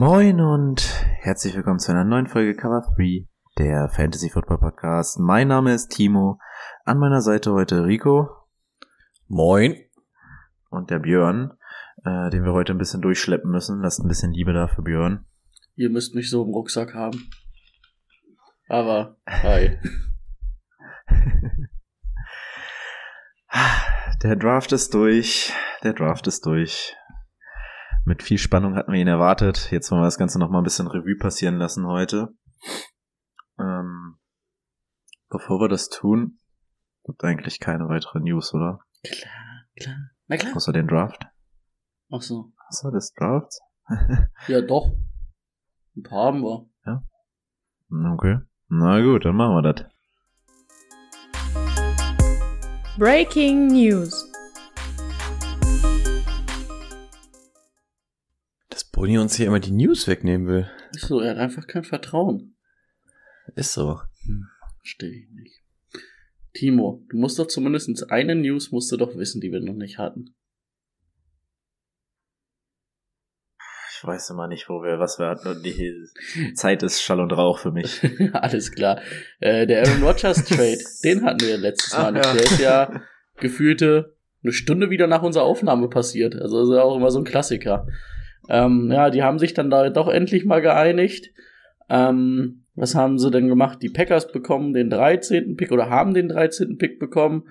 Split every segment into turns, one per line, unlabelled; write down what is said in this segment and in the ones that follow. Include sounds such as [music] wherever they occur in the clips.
Moin und herzlich willkommen zu einer neuen Folge Cover 3, der Fantasy Football Podcast. Mein Name ist Timo. An meiner Seite heute Rico.
Moin.
Und der Björn, äh, den wir heute ein bisschen durchschleppen müssen. Lasst ein bisschen Liebe da für Björn.
Ihr müsst mich so im Rucksack haben. Aber, hi. [laughs]
Der Draft ist durch. Der Draft ist durch. Mit viel Spannung hatten wir ihn erwartet. Jetzt wollen wir das Ganze noch mal ein bisschen Revue passieren lassen heute. Ähm, bevor wir das tun, gibt eigentlich keine weitere News, oder?
Klar, klar. Na klar.
Außer den Draft.
Ach so.
Außer des Drafts?
Ja, doch. Ein paar haben wir.
Okay. Na gut, dann machen wir das.
Breaking News.
Boni uns hier immer die News wegnehmen will.
Ist so, er hat einfach kein Vertrauen.
Ist so.
Verstehe ich nicht. Timo, du musst doch zumindest eine News musst du doch wissen, die wir noch nicht hatten.
Ich weiß immer nicht, wo wir, was wir hatten und die [laughs] Zeit ist Schall und Rauch für mich. [laughs]
Alles klar. Äh, der Aaron Rodgers [laughs] Trade, den hatten wir letztes Mal
Ach,
nicht.
ja.
Der ist ja gefühlte eine Stunde wieder nach unserer Aufnahme passiert. Also das ist ja auch immer so ein Klassiker. Ähm, ja, die haben sich dann da doch endlich mal geeinigt. Ähm, was haben sie denn gemacht? Die Packers bekommen den 13. Pick oder haben den 13. Pick bekommen.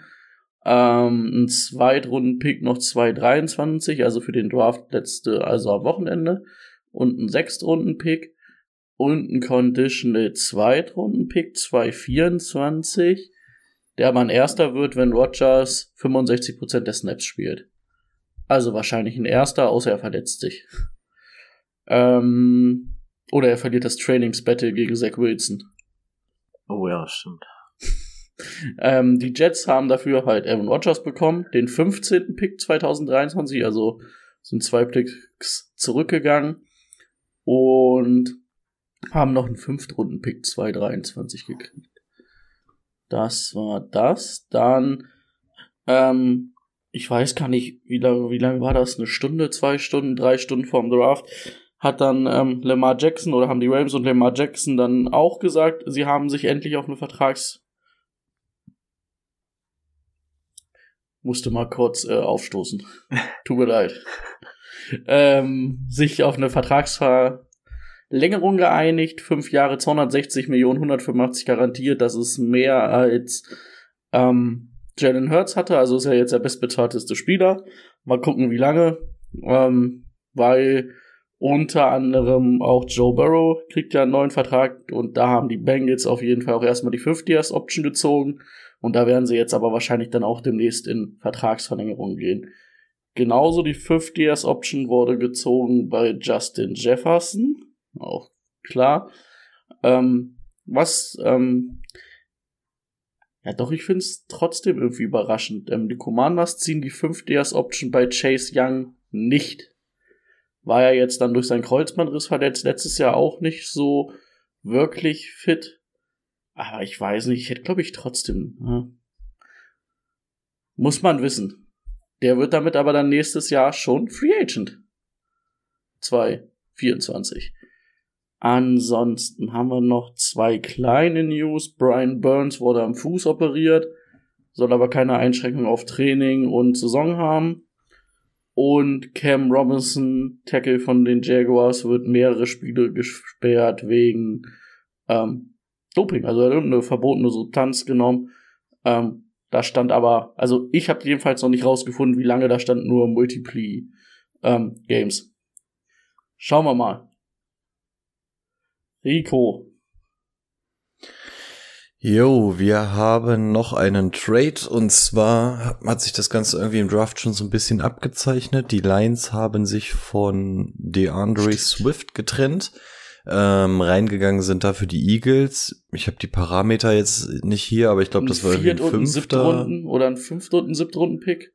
Ähm, ein Zweitrunden-Pick noch 2,23, also für den Draft letzte, also am Wochenende. Und ein Sechstrunden-Pick und ein Conditional Zweitrunden-Pick 2,24, der aber ein erster wird, wenn Rogers 65% der Snaps spielt. Also wahrscheinlich ein erster, außer er verletzt sich. Ähm, oder er verliert das Trainingsbattle gegen Zach Wilson.
Oh ja, stimmt. [laughs]
Ähm, die Jets haben dafür halt Aaron Rodgers bekommen, den 15. Pick 2023, also sind zwei Picks zurückgegangen und haben noch einen Fünftrunden-Pick 223 gekriegt. Das war das. Dann, ähm, ich weiß gar nicht, wie lange, wie lange war das? Eine Stunde, zwei Stunden, drei Stunden vorm Draft. Hat dann ähm, Lamar Jackson oder haben die Rams und Lamar Jackson dann auch gesagt, sie haben sich endlich auf eine Vertrags musste mal kurz äh, aufstoßen. [laughs] Tut mir leid. Ähm, sich auf eine Vertragsverlängerung geeinigt. Fünf Jahre, 260 Millionen, 185 garantiert. Das ist mehr als ähm, Jalen Hurts hatte. Also ist er jetzt der bestbezahlteste Spieler. Mal gucken, wie lange. Ähm, weil unter anderem auch Joe Burrow kriegt ja einen neuen Vertrag und da haben die Bengals auf jeden Fall auch erstmal die 50 Years Option gezogen. Und da werden sie jetzt aber wahrscheinlich dann auch demnächst in Vertragsverlängerung gehen. Genauso die 50 Years Option wurde gezogen bei Justin Jefferson. Auch klar. Ähm, was, ähm, ja doch, ich finde es trotzdem irgendwie überraschend. Ähm, die Commanders ziehen die 50 Years Option bei Chase Young nicht. War ja jetzt dann durch seinen Kreuzbandriss verletzt, letztes Jahr auch nicht so wirklich fit. Aber ich weiß nicht, ich hätte, glaube ich, trotzdem. Ja. Muss man wissen. Der wird damit aber dann nächstes Jahr schon Free Agent. 224. Ansonsten haben wir noch zwei kleine News. Brian Burns wurde am Fuß operiert, soll aber keine Einschränkung auf Training und Saison haben. Und Cam Robinson, Tackle von den Jaguars, wird mehrere Spiele gesperrt wegen ähm, Doping. Also er hat eine verbotene Substanz genommen. Ähm, da stand aber, also ich habe jedenfalls noch nicht rausgefunden, wie lange da stand, nur Multiply ähm, Games. Schauen wir mal. Rico.
Jo, wir haben noch einen Trade und zwar hat sich das Ganze irgendwie im Draft schon so ein bisschen abgezeichnet. Die Lions haben sich von DeAndre Swift getrennt. ähm, reingegangen sind da für die Eagles. Ich habe die Parameter jetzt nicht hier, aber ich glaube, das war irgendwie ein fünfter.
Runden oder ein Fünft- und ein Siebtrunden-Pick.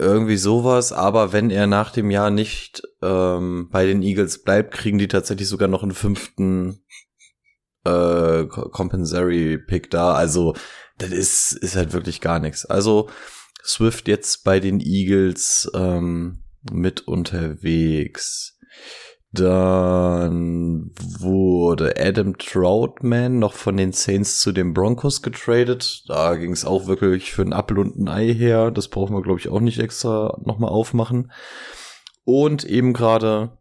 Irgendwie sowas, aber wenn er nach dem Jahr nicht ähm, bei den Eagles bleibt, kriegen die tatsächlich sogar noch einen fünften äh, Co- Compensatory Pick da. Also das ist, ist halt wirklich gar nichts. Also Swift jetzt bei den Eagles ähm, mit unterwegs. Dann wurde Adam Troutman noch von den Saints zu den Broncos getradet. Da ging es auch wirklich für ein Apfel und ein Ei her. Das brauchen wir, glaube ich, auch nicht extra nochmal aufmachen. Und eben gerade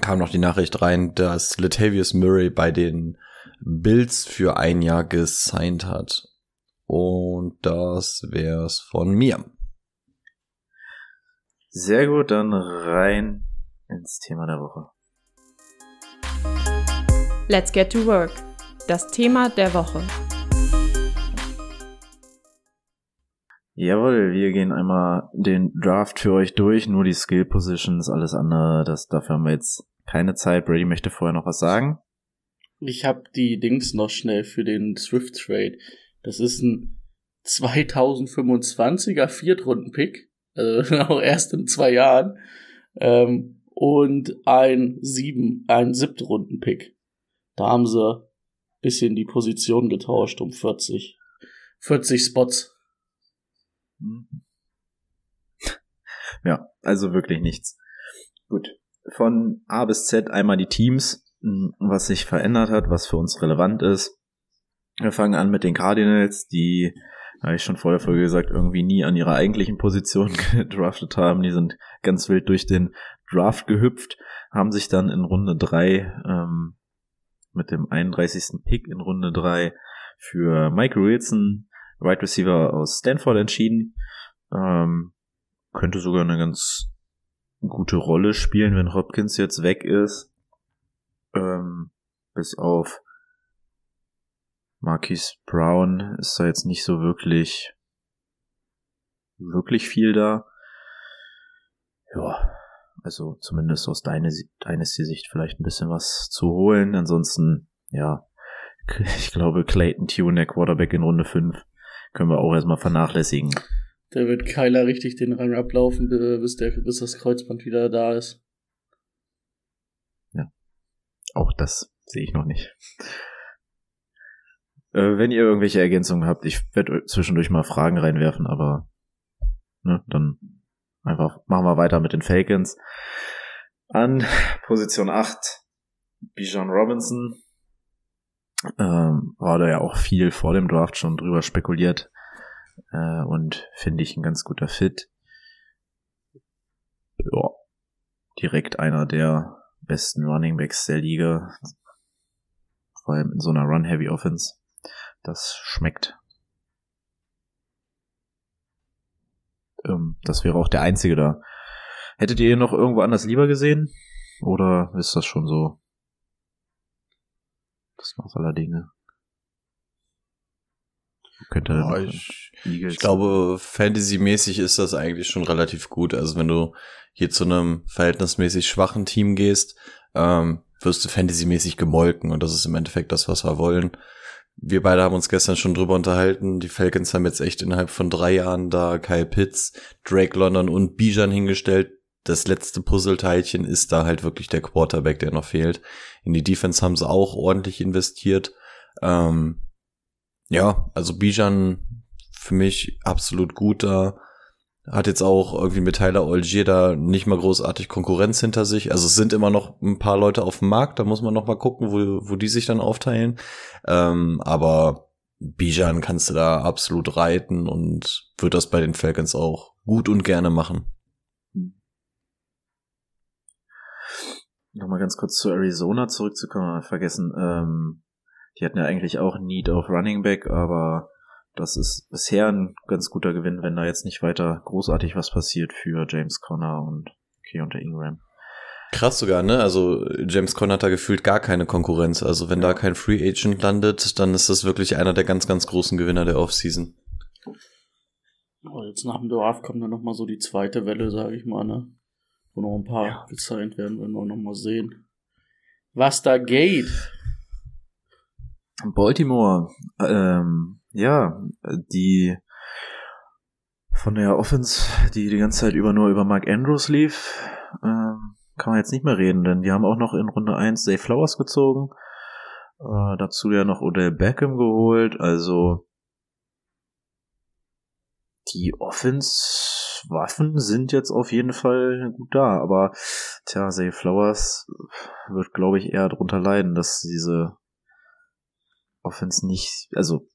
kam noch die Nachricht rein, dass Latavius Murray bei den Bills für ein Jahr gesigned hat. Und das wär's von mir.
Sehr gut, dann rein ins Thema der Woche.
Let's get to work. Das Thema der Woche.
Jawohl, wir gehen einmal den Draft für euch durch, nur die Skill Positions, alles andere, das, dafür haben wir jetzt keine Zeit. Brady möchte vorher noch was sagen.
Ich habe die Dings noch schnell für den Swift Trade. Das ist ein 2025er Viertrunden-Pick, also [laughs] auch erst in zwei Jahren, ähm, und ein sieben, ein Siebtrunden-Pick. Da haben sie bisschen die Position getauscht um 40, 40 Spots. [laughs]
Ja, also wirklich nichts. Gut. Von A bis Z einmal die Teams, mh, was sich verändert hat, was für uns relevant ist. Wir fangen an mit den Cardinals, die, habe ich schon vor der Folge gesagt, irgendwie nie an ihrer eigentlichen Position [laughs] gedraftet haben. Die sind ganz wild durch den Draft gehüpft, haben sich dann in Runde drei ähm, mit dem 31. Pick in Runde drei für Mike Wilson, Wide Receiver aus Stanford entschieden. Ähm, könnte sogar eine ganz gute Rolle spielen, wenn Hopkins jetzt weg ist. Ähm, bis auf Marquise Brown ist da jetzt nicht so wirklich wirklich viel da. Ja, also zumindest aus deiner Dynasty-Sicht vielleicht ein bisschen was zu holen. Ansonsten, ja, [laughs] ich glaube Clayton Tune, der Quarterback in Runde 5, können wir auch erstmal vernachlässigen.
Da wird Kyler richtig den Rang ablaufen, bis, der, bis das Kreuzband wieder da ist.
Auch das sehe ich noch nicht. Äh, wenn ihr irgendwelche Ergänzungen habt, ich werde zwischendurch mal Fragen reinwerfen, aber ne, dann einfach machen wir weiter mit den Falcons. An Position 8 Bijan Robinson. Ähm, war da ja auch viel vor dem Draft schon drüber spekuliert. Äh, und finde ich ein ganz guter Fit. Ja, direkt einer der besten Running Backs der Liga. Vor allem in so einer Run-Heavy Offense. Das schmeckt. Ähm, das wäre auch der einzige da. Hättet ihr ihn noch irgendwo anders lieber gesehen? Oder ist das schon so? Das macht aller Dinge. Könnte
Ja, ich, ich glaube, Fantasy-mäßig ist das eigentlich schon relativ gut. Also wenn du hier zu einem verhältnismäßig schwachen Team gehst, ähm, wirst du Fantasy-mäßig gemolken und das ist im Endeffekt das, was wir wollen. Wir beide haben uns gestern schon drüber unterhalten. Die Falcons haben jetzt echt innerhalb von drei Jahren da Kyle Pitts, Drake London und Bijan hingestellt. Das letzte Puzzleteilchen ist da halt wirklich der Quarterback, der noch fehlt. In die Defense haben sie auch ordentlich investiert. Ähm, ja, also Bijan für mich absolut gut da. Hat jetzt auch irgendwie mit Tyler Algier da nicht mal großartig Konkurrenz hinter sich. Also es sind immer noch ein paar Leute auf dem Markt, da muss man noch mal gucken, wo, wo die sich dann aufteilen. Ähm, aber Bijan kannst du da absolut reiten und wird das bei den Falcons auch gut und gerne machen.
Nochmal ganz kurz zu Arizona zurückzukommen, vergessen. Ähm, die hatten ja eigentlich auch Need auf Running Back, aber das ist bisher ein ganz guter Gewinn, wenn da jetzt nicht weiter großartig was passiert für James Conner und Keontae Ingram.
Krass sogar, ne? Also James Conner hat da gefühlt gar keine Konkurrenz. Also wenn da kein Free Agent landet, dann ist das wirklich einer der ganz, ganz großen Gewinner der Offseason.
Oh, jetzt nach dem Draft kommt dann nochmal so die zweite Welle, sage ich mal, ne? Wo noch ein paar gezeigt werden, werden wir noch mal sehen. was da geht.
Baltimore, ähm, ja, die von der Offense, die die ganze Zeit über nur über Mark Andrews lief, ähm, kann man jetzt nicht mehr reden, denn die haben auch noch in Runde 1 Zay Flowers gezogen, äh, dazu ja noch Odell Beckham geholt, also die Offense-Waffen sind jetzt auf jeden Fall gut da, aber tja, Zay Flowers wird, glaube ich, eher darunter leiden, dass diese Offense nicht, also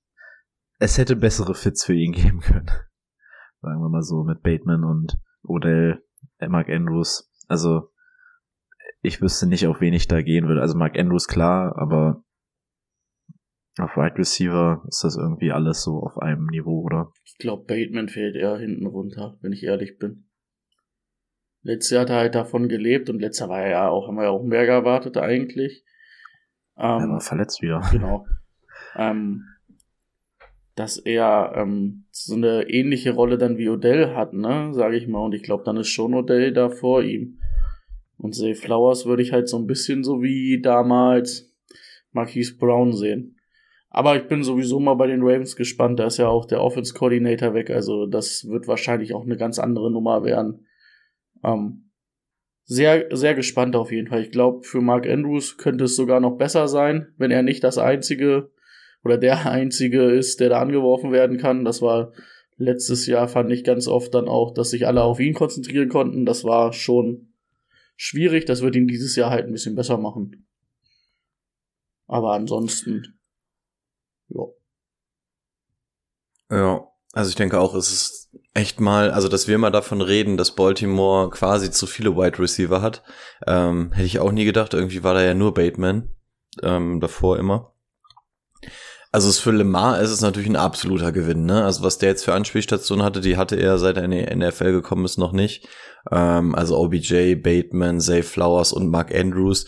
es hätte bessere Fits für ihn [laughs] geben können. Sagen wir mal so, mit Bateman und Odell, äh, Mark Andrews. Also ich wüsste nicht, auf wen ich da gehen würde. Also Mark Andrews klar, aber auf Right Receiver ist das irgendwie alles so auf einem Niveau, oder?
Ich glaube, Bateman fällt eher hinten runter, wenn ich ehrlich bin. Letztes Jahr hat er halt davon gelebt und letzter war er ja auch, haben wir ja auch mehr erwartet eigentlich.
Ähm, er war verletzt wieder.
Genau. [laughs] Ähm, dass er ähm, so eine ähnliche Rolle dann wie Odell hat, ne, sage ich mal. Und ich glaube, dann ist schon Odell da vor ihm. Und Zay Flowers würde ich halt so ein bisschen so wie damals Marquise Brown sehen. Aber ich bin sowieso mal bei den Ravens gespannt. Da ist ja auch der Offense Coordinator weg. Also das wird wahrscheinlich auch eine ganz andere Nummer werden. Ähm, sehr, sehr gespannt auf jeden Fall. Ich glaube, für Mark Andrews könnte es sogar noch besser sein, wenn er nicht das einzige oder der einzige ist, der da angeworfen werden kann. Das war letztes Jahr, fand ich ganz oft dann auch, dass sich alle auf ihn konzentrieren konnten. Das war schon schwierig. Das wird ihn dieses Jahr halt ein bisschen besser machen. Aber ansonsten ja.
Ja, also ich denke auch, es ist echt mal, also dass wir mal davon reden, dass Baltimore quasi zu viele Wide Receiver hat, ähm, hätte ich auch nie gedacht. Irgendwie war da ja nur Bateman ähm, davor immer. Also für Lemar ist es natürlich ein absoluter Gewinn, ne? Also was der jetzt für Anspielstationen hatte, die hatte er seit er in die NFL gekommen ist noch nicht. Ähm, also OBJ, Bateman, Zay Flowers und Mark Andrews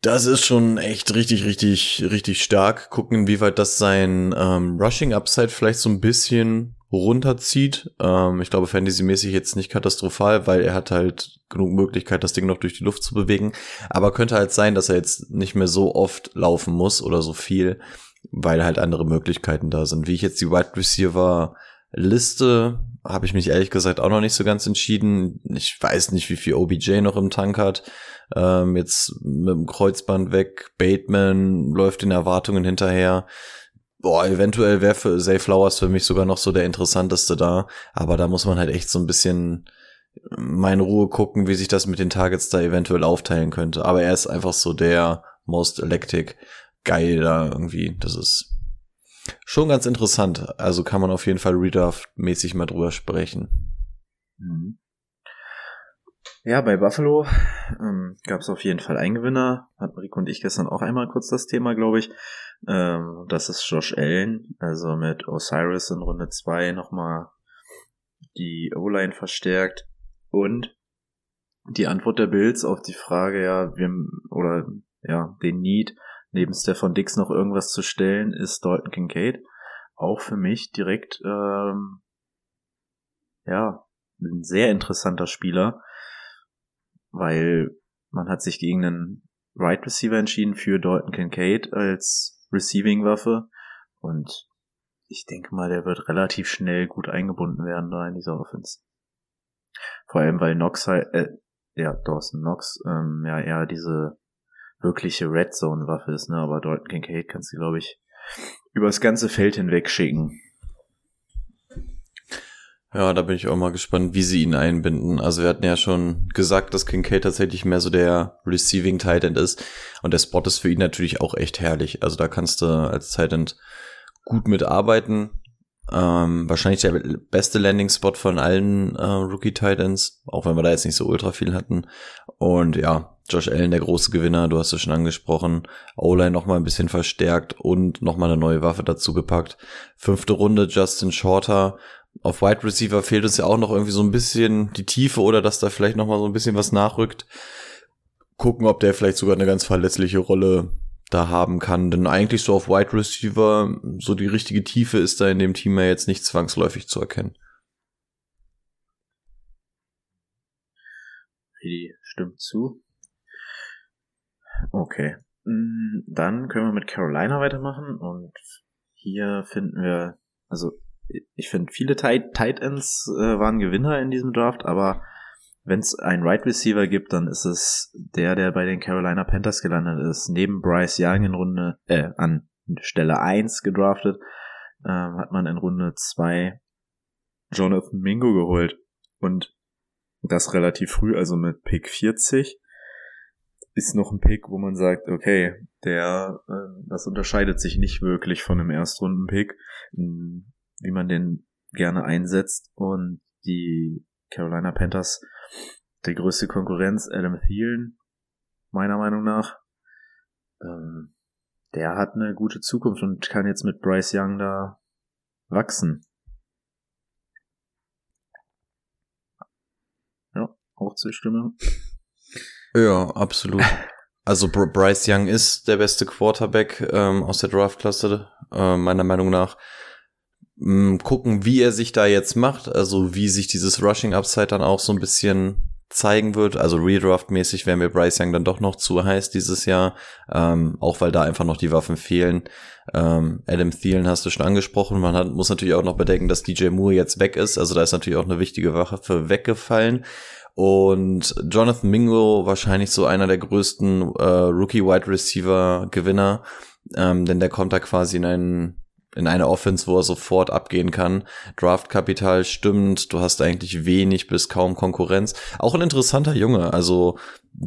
das ist schon echt richtig, richtig, richtig stark. Gucken, inwieweit das sein ähm, Rushing Upside vielleicht so ein bisschen runterzieht. Ähm, ich glaube, Fantasy-mäßig jetzt nicht katastrophal, weil er hat halt genug Möglichkeit, das Ding noch durch die Luft zu bewegen. Aber könnte halt sein, dass er jetzt nicht mehr so oft laufen muss oder so viel, weil halt andere Möglichkeiten da sind. Wie ich jetzt die Wide Receiver Liste habe ich mich ehrlich gesagt auch noch nicht so ganz entschieden. Ich weiß nicht, wie viel OBJ noch im Tank hat. Ähm, jetzt mit dem Kreuzband weg. Bateman läuft den Erwartungen hinterher. Boah, eventuell wäre für Zay Flowers für mich sogar noch so der interessanteste da. Aber da muss man halt echt so ein bisschen meine Ruhe gucken, wie sich das mit den Targets da eventuell aufteilen könnte. Aber er ist einfach so der Most Electric Guy da irgendwie. Das ist schon ganz interessant. Also kann man auf jeden Fall Redraft-mäßig mal drüber sprechen.
Mhm. Ja, bei Buffalo ähm, gab es auf jeden Fall einen Gewinner. Hatten Rico und ich gestern auch einmal kurz das Thema, glaube ich. Ähm, das ist Josh Allen, also mit Osiris in Runde 2 nochmal die O-Line verstärkt. Und die Antwort der Bills auf die Frage, ja, wir, oder ja, den Need, neben Stefan Dix noch irgendwas zu stellen, ist Dalton Kincaid. Auch für mich direkt, ähm, ja, ein sehr interessanter Spieler weil man hat sich gegen einen Right Receiver entschieden für Dalton Kincaid als Receiving Waffe und ich denke mal, der wird relativ schnell gut eingebunden werden da in dieser Offense. Vor allem, weil Knox halt, äh, ja, Dawson Knox, ähm, ja, eher diese wirkliche Red Zone Waffe ist, ne, aber Dalton Kincaid kannst du, glaube ich, übers ganze Feld hinweg schicken.
Ja, da bin ich auch mal gespannt, wie sie ihn einbinden. Also wir hatten ja schon gesagt, dass Kincaid tatsächlich mehr so der Receiving Tight End ist. Und der Spot ist für ihn natürlich auch echt herrlich. Also da kannst du als Tight End gut mitarbeiten. Ähm, wahrscheinlich der beste Landing-Spot von allen äh, Rookie-Titans, auch wenn wir da jetzt nicht so ultra viel hatten. Und ja, Josh Allen, der große Gewinner, du hast es schon angesprochen. O-Line nochmal ein bisschen verstärkt und nochmal eine neue Waffe dazu gepackt. Fünfte Runde, Justin Shorter auf Wide Receiver fehlt uns ja auch noch irgendwie so ein bisschen die Tiefe oder dass da vielleicht noch mal so ein bisschen was nachrückt. Gucken, ob der vielleicht sogar eine ganz verletzliche Rolle da haben kann. Denn eigentlich so auf Wide Receiver, so die richtige Tiefe ist da in dem Team ja jetzt nicht zwangsläufig zu erkennen.
Die stimmt zu. Okay. Mm, Dann können wir mit Carolina weitermachen und hier finden wir, also ich finde viele Tight, Tight Ends äh, waren Gewinner in diesem Draft, aber wenn es einen Right Receiver gibt, dann ist es der, der bei den Carolina Panthers gelandet ist. Neben Bryce Young in Runde, äh, an Stelle 1 gedraftet, ähm, hat man in Runde 2 Jonathan Mingo geholt. Und das relativ früh, also mit Pick 40 ist noch ein Pick, wo man sagt, okay, der, äh, das unterscheidet sich nicht wirklich von einem Erstrunden-Pick, wie man den gerne einsetzt. Und die Carolina Panthers, der größte Konkurrenz, Adam Thielen, meiner Meinung nach, ähm, der hat eine gute Zukunft und kann jetzt mit Bryce Young da wachsen. Ja, auch Zustimmung.
Ja, absolut. Also Br Bryce Young ist der beste Quarterback ähm, aus der Draftklasse, äh, meiner Meinung nach. M, gucken, wie er sich da jetzt macht, also wie sich dieses Rushing Upside dann auch so ein bisschen zeigen wird. Also Redraft-mäßig wäre mir Bryce Young dann doch noch zu heiß dieses Jahr, ähm, auch weil da einfach noch die Waffen fehlen. Ähm, Adam Thielen hast du schon angesprochen. Man hat, muss natürlich auch noch bedenken, dass DJ Moore jetzt weg ist. Also da ist natürlich auch eine wichtige Waffe weggefallen. Und Jonathan Mingo wahrscheinlich so einer der größten äh, Rookie-Wide Receiver-Gewinner, ähm, denn der kommt da quasi in einen in eine Offense, wo er sofort abgehen kann. Draftkapital stimmt, du hast eigentlich wenig bis kaum Konkurrenz. Auch ein interessanter Junge, also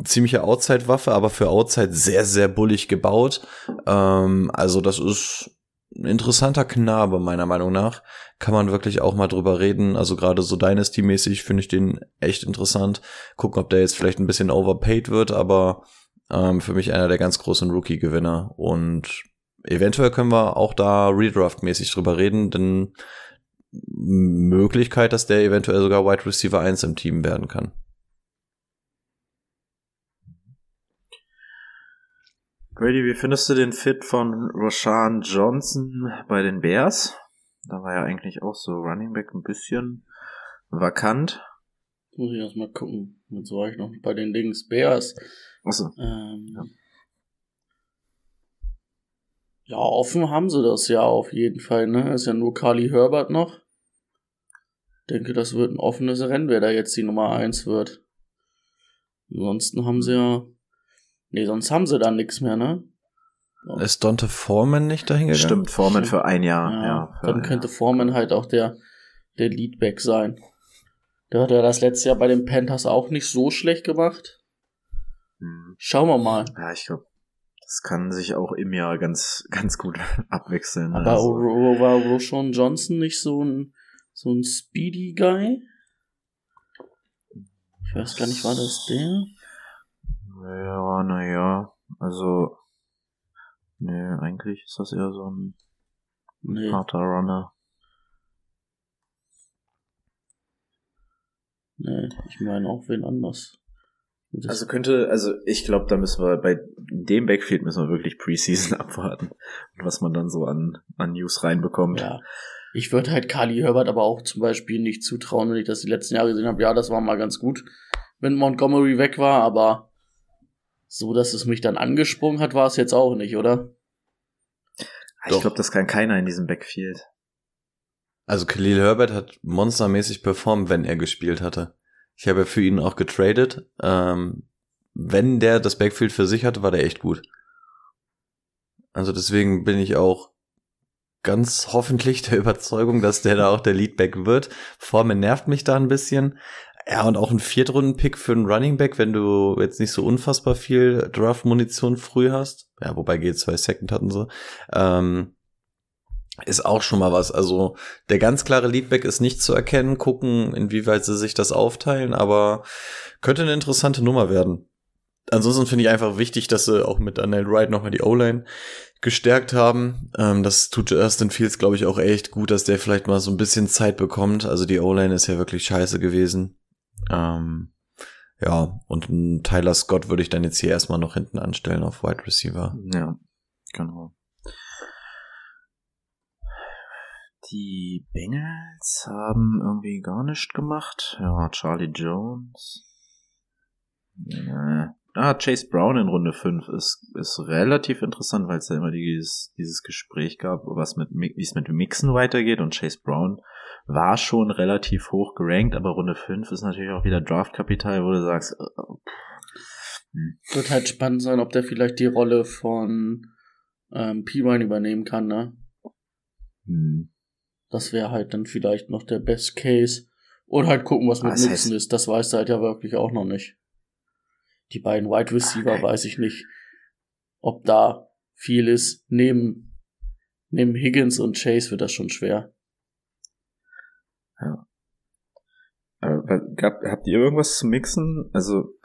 ziemliche Outside-Waffe, aber für Outside sehr, sehr bullig gebaut. Ähm, also das ist ein interessanter Knabe, meiner Meinung nach. Kann man wirklich auch mal drüber reden. Also gerade so Dynasty-mäßig finde ich den echt interessant. Gucken, ob der jetzt vielleicht ein bisschen overpaid wird, aber ähm, für mich einer der ganz großen Rookie-Gewinner. Und eventuell können wir auch da Redraft-mäßig drüber reden, denn Möglichkeit, dass der eventuell sogar Wide Receiver 1 im Team werden kann.
Grady, wie findest du den Fit von Roshan Johnson bei den Bears? Da war ja eigentlich auch so Running Back ein bisschen vakant.
Muss ich erst mal gucken. Jetzt war ich noch bei den Dings Bears.
Achso.
Ähm,
Ja.
Ja. offen haben sie das ja auf jeden Fall, ne? Ist ja nur Carly Herbert noch. Denke, das wird ein offenes Rennen, wer da jetzt die Nummer 1 wird. Ansonsten haben sie ja. Nee, sonst haben sie da nichts mehr, ne?
Ist Dante Foreman nicht dahin gegangen?
Stimmt, Foreman
Stimmt.
für ein Jahr. Ja, für
dann könnte
Jahr.
Foreman halt auch der, der Leadback sein. Der hat ja das letzte Jahr bei den Panthers auch nicht so schlecht gemacht.
Hm.
Schauen wir mal.
Ja, ich glaube, das kann sich auch im Jahr ganz, [laughs] ganz gut abwechseln.
Aber
also,
war Roshan Johnson nicht so ein, so ein Speedy Guy? Ich weiß gar nicht, war das der?
ja, naja, also, nee, eigentlich ist das eher so ein
Nee.
harter Runner.
Nee, ich meine auch wen anders.
Also könnte, also ich glaube, da müssen wir bei dem Backfield müssen wir wirklich Preseason [laughs] abwarten und was man dann so an, an News reinbekommt.
ja. Ich würde halt Carly Herbert aber auch zum Beispiel nicht zutrauen, wenn ich das die letzten Jahre gesehen habe. Ja, das war mal ganz gut, wenn Montgomery weg war, aber so, dass es mich dann angesprungen hat, war es jetzt auch nicht, oder?
Ich glaube, das kann keiner in diesem Backfield.
Also Khalil Herbert hat monstermäßig performt, wenn er gespielt hatte. Ich habe ja für ihn auch getradet. Ähm, wenn der das Backfield für sich hatte, war der echt gut. Also deswegen bin ich auch ganz hoffentlich der [laughs] Überzeugung, dass der da auch der Leadback wird. Foreman nervt mich da ein bisschen. Ja, und auch ein Viertrunden-Pick für einen Running Back, wenn du jetzt nicht so unfassbar viel Draft-Munition früh hast. Ja, wobei G2 Second hatten sie. Ähm, ist auch schon mal was. Also der ganz klare Leadback ist nicht zu erkennen. Gucken, inwieweit sie sich das aufteilen, aber könnte eine interessante Nummer werden. Ansonsten finde ich einfach wichtig, dass sie auch mit Daniel Wright nochmal die O-Line gestärkt haben. Ähm, das tut Justin Fields, glaube ich, auch echt gut, dass der vielleicht mal so ein bisschen Zeit bekommt. Also die O-Line ist ja wirklich scheiße gewesen. Ähm, ja, und Tyler Scott würde ich dann jetzt hier erstmal noch hinten anstellen auf Wide Receiver.
Ja, genau. Die Bengals haben irgendwie gar nichts gemacht. Ja, Charlie Jones. Nee. ah, Chase Brown in Runde 5 ist, ist relativ interessant, weil es ja immer dieses, dieses Gespräch gab, was mit, wie es mit Mixen weitergeht und Chase Brown war schon relativ hoch gerankt, aber Runde 5 ist natürlich auch wieder Draftkapital, wo du sagst, äh,
hm. wird halt spannend sein, ob der vielleicht die Rolle von ähm, P-Wine übernehmen kann, ne? Hm. Das wäre halt dann vielleicht noch der Best Case. Und halt gucken, was mit was Nixon ist. Das weiß er halt ja wirklich auch noch nicht. Die beiden Wide Receiver okay. weiß ich nicht, ob da viel ist. Neben, neben Higgins und Chase wird das schon schwer.
Ja. Aber gab, habt ihr irgendwas zu mixen? Also,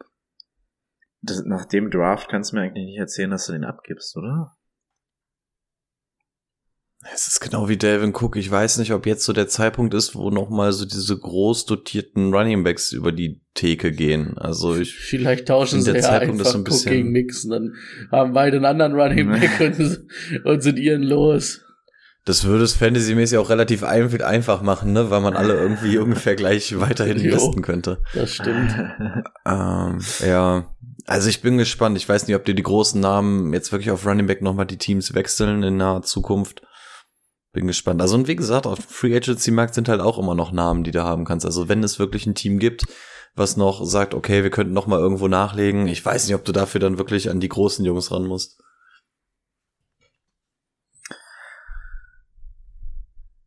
das, nach dem Draft kannst du mir eigentlich nicht erzählen, dass du den abgibst, oder?
Es ist genau wie Delvin Cook. Ich weiß nicht, ob jetzt so der Zeitpunkt ist, wo nochmal so diese groß dotierten Running Backs über die Theke gehen. Also ich [laughs]
vielleicht tauschen sie der ja Zeitpunkt einfach ist so ein bisschen Cook gegen Mixen, dann haben beide einen anderen Running Back und, und sind ihren los.
Das würde es fantasymäßig auch relativ einfach machen, ne, weil man alle irgendwie ungefähr gleich weiterhin listen könnte.
Das stimmt. [laughs]
ähm, ja, also ich bin gespannt. Ich weiß nicht, ob dir die großen Namen jetzt wirklich auf Running Back nochmal die Teams wechseln in naher Zukunft. Bin gespannt. Also und wie gesagt, auf Free Agency Markt sind halt auch immer noch Namen, die du haben kannst. Also wenn es wirklich ein Team gibt, was noch sagt, okay, wir könnten noch mal irgendwo nachlegen. Ich weiß nicht, ob du dafür dann wirklich an die großen Jungs ran musst.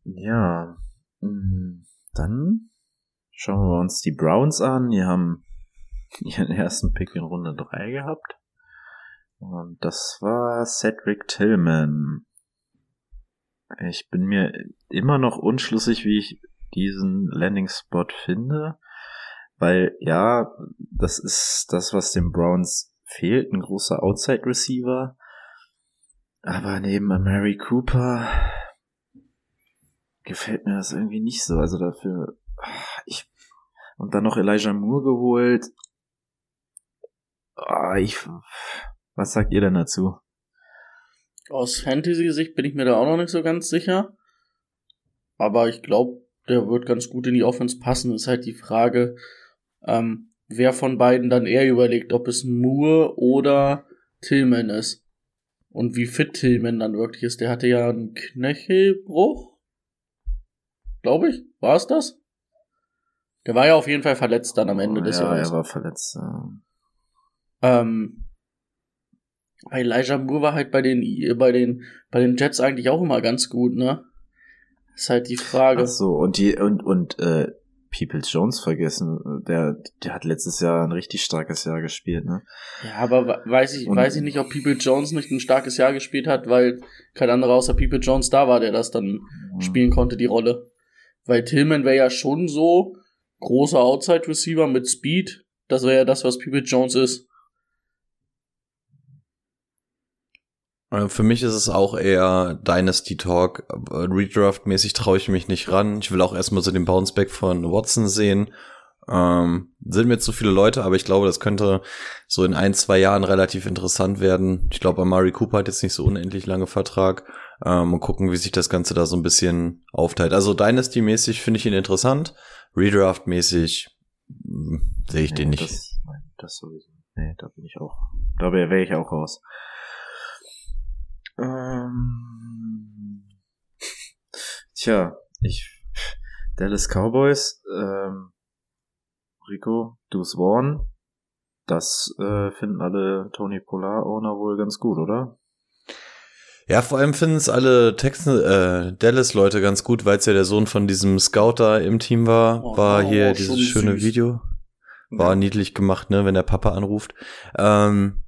Ja, mm, dann schauen wir uns die Browns an. Die haben [laughs] ihren ersten Pick in Runde 3 gehabt. Und das war Cedric Tillman. Ich bin mir immer noch unschlüssig, wie ich diesen Landing-Spot finde. Weil, ja, das ist das, was den Browns fehlt, ein großer Outside-Receiver. Aber neben Mary Cooper gefällt mir das irgendwie nicht so. Also dafür, ich, und dann noch Elijah Moore geholt. Ah, ich, was sagt ihr denn dazu?
Aus Fantasy-Sicht bin ich mir da auch noch nicht so ganz sicher. Aber ich glaube, der wird ganz gut in die Offense passen. Ist halt die Frage, ähm, wer von beiden dann eher überlegt, ob es Moore oder Tillman ist. Und wie fit Tillman dann wirklich ist. Der hatte ja einen Knöchelbruch. Glaube ich. War es das? Der war ja auf jeden Fall verletzt dann am Ende oh, des
ja,
Jahres.
Ja, er war verletzt.
Ähm, Elijah Moore war halt bei den, bei den, bei den Jets eigentlich auch immer ganz gut, ne? Ist halt die Frage.
Ach so, und die, und, und, äh, Peoples Jones vergessen. Der, der hat letztes Jahr ein richtig starkes Jahr gespielt, ne?
Ja, aber weiß ich, und, weiß ich nicht, ob People Jones nicht ein starkes Jahr gespielt hat, weil kein anderer außer People Jones da war, der das dann ja. spielen konnte, die Rolle. Weil Tillman wäre ja schon so großer Outside Receiver mit Speed. Das wäre ja das, was People Jones ist.
Für mich ist es auch eher Dynasty Talk. Redraft-mäßig traue ich mich nicht ran. Ich will auch erstmal so den Bounceback von Watson sehen. Ähm, sind mir zu viele Leute, aber ich glaube, das könnte so in ein, zwei Jahren relativ interessant werden. Ich glaube, Amari Cooper hat jetzt nicht so unendlich lange Vertrag. Ähm, und gucken, wie sich das Ganze da so ein bisschen aufteilt. Also Dynasty-mäßig finde ich ihn interessant. Redraft-mäßig hm, sehe ich nee, den nicht.
Das, das sowieso. Nee, da bin ich auch. Da wäre ich auch raus. Ähm, tja, ich Dallas Cowboys, ähm, Rico, Deuce Vaughn, das äh, finden alle Tony Polar Owner wohl ganz gut, oder?
Ja, vor allem finden es alle Texan, äh, Dallas-Leute ganz gut, weil es ja der Sohn von diesem Scouter im Team war. Oh, war hier oh, dieses schöne süß. Video. War ja. niedlich gemacht, ne, wenn der Papa anruft. Ähm,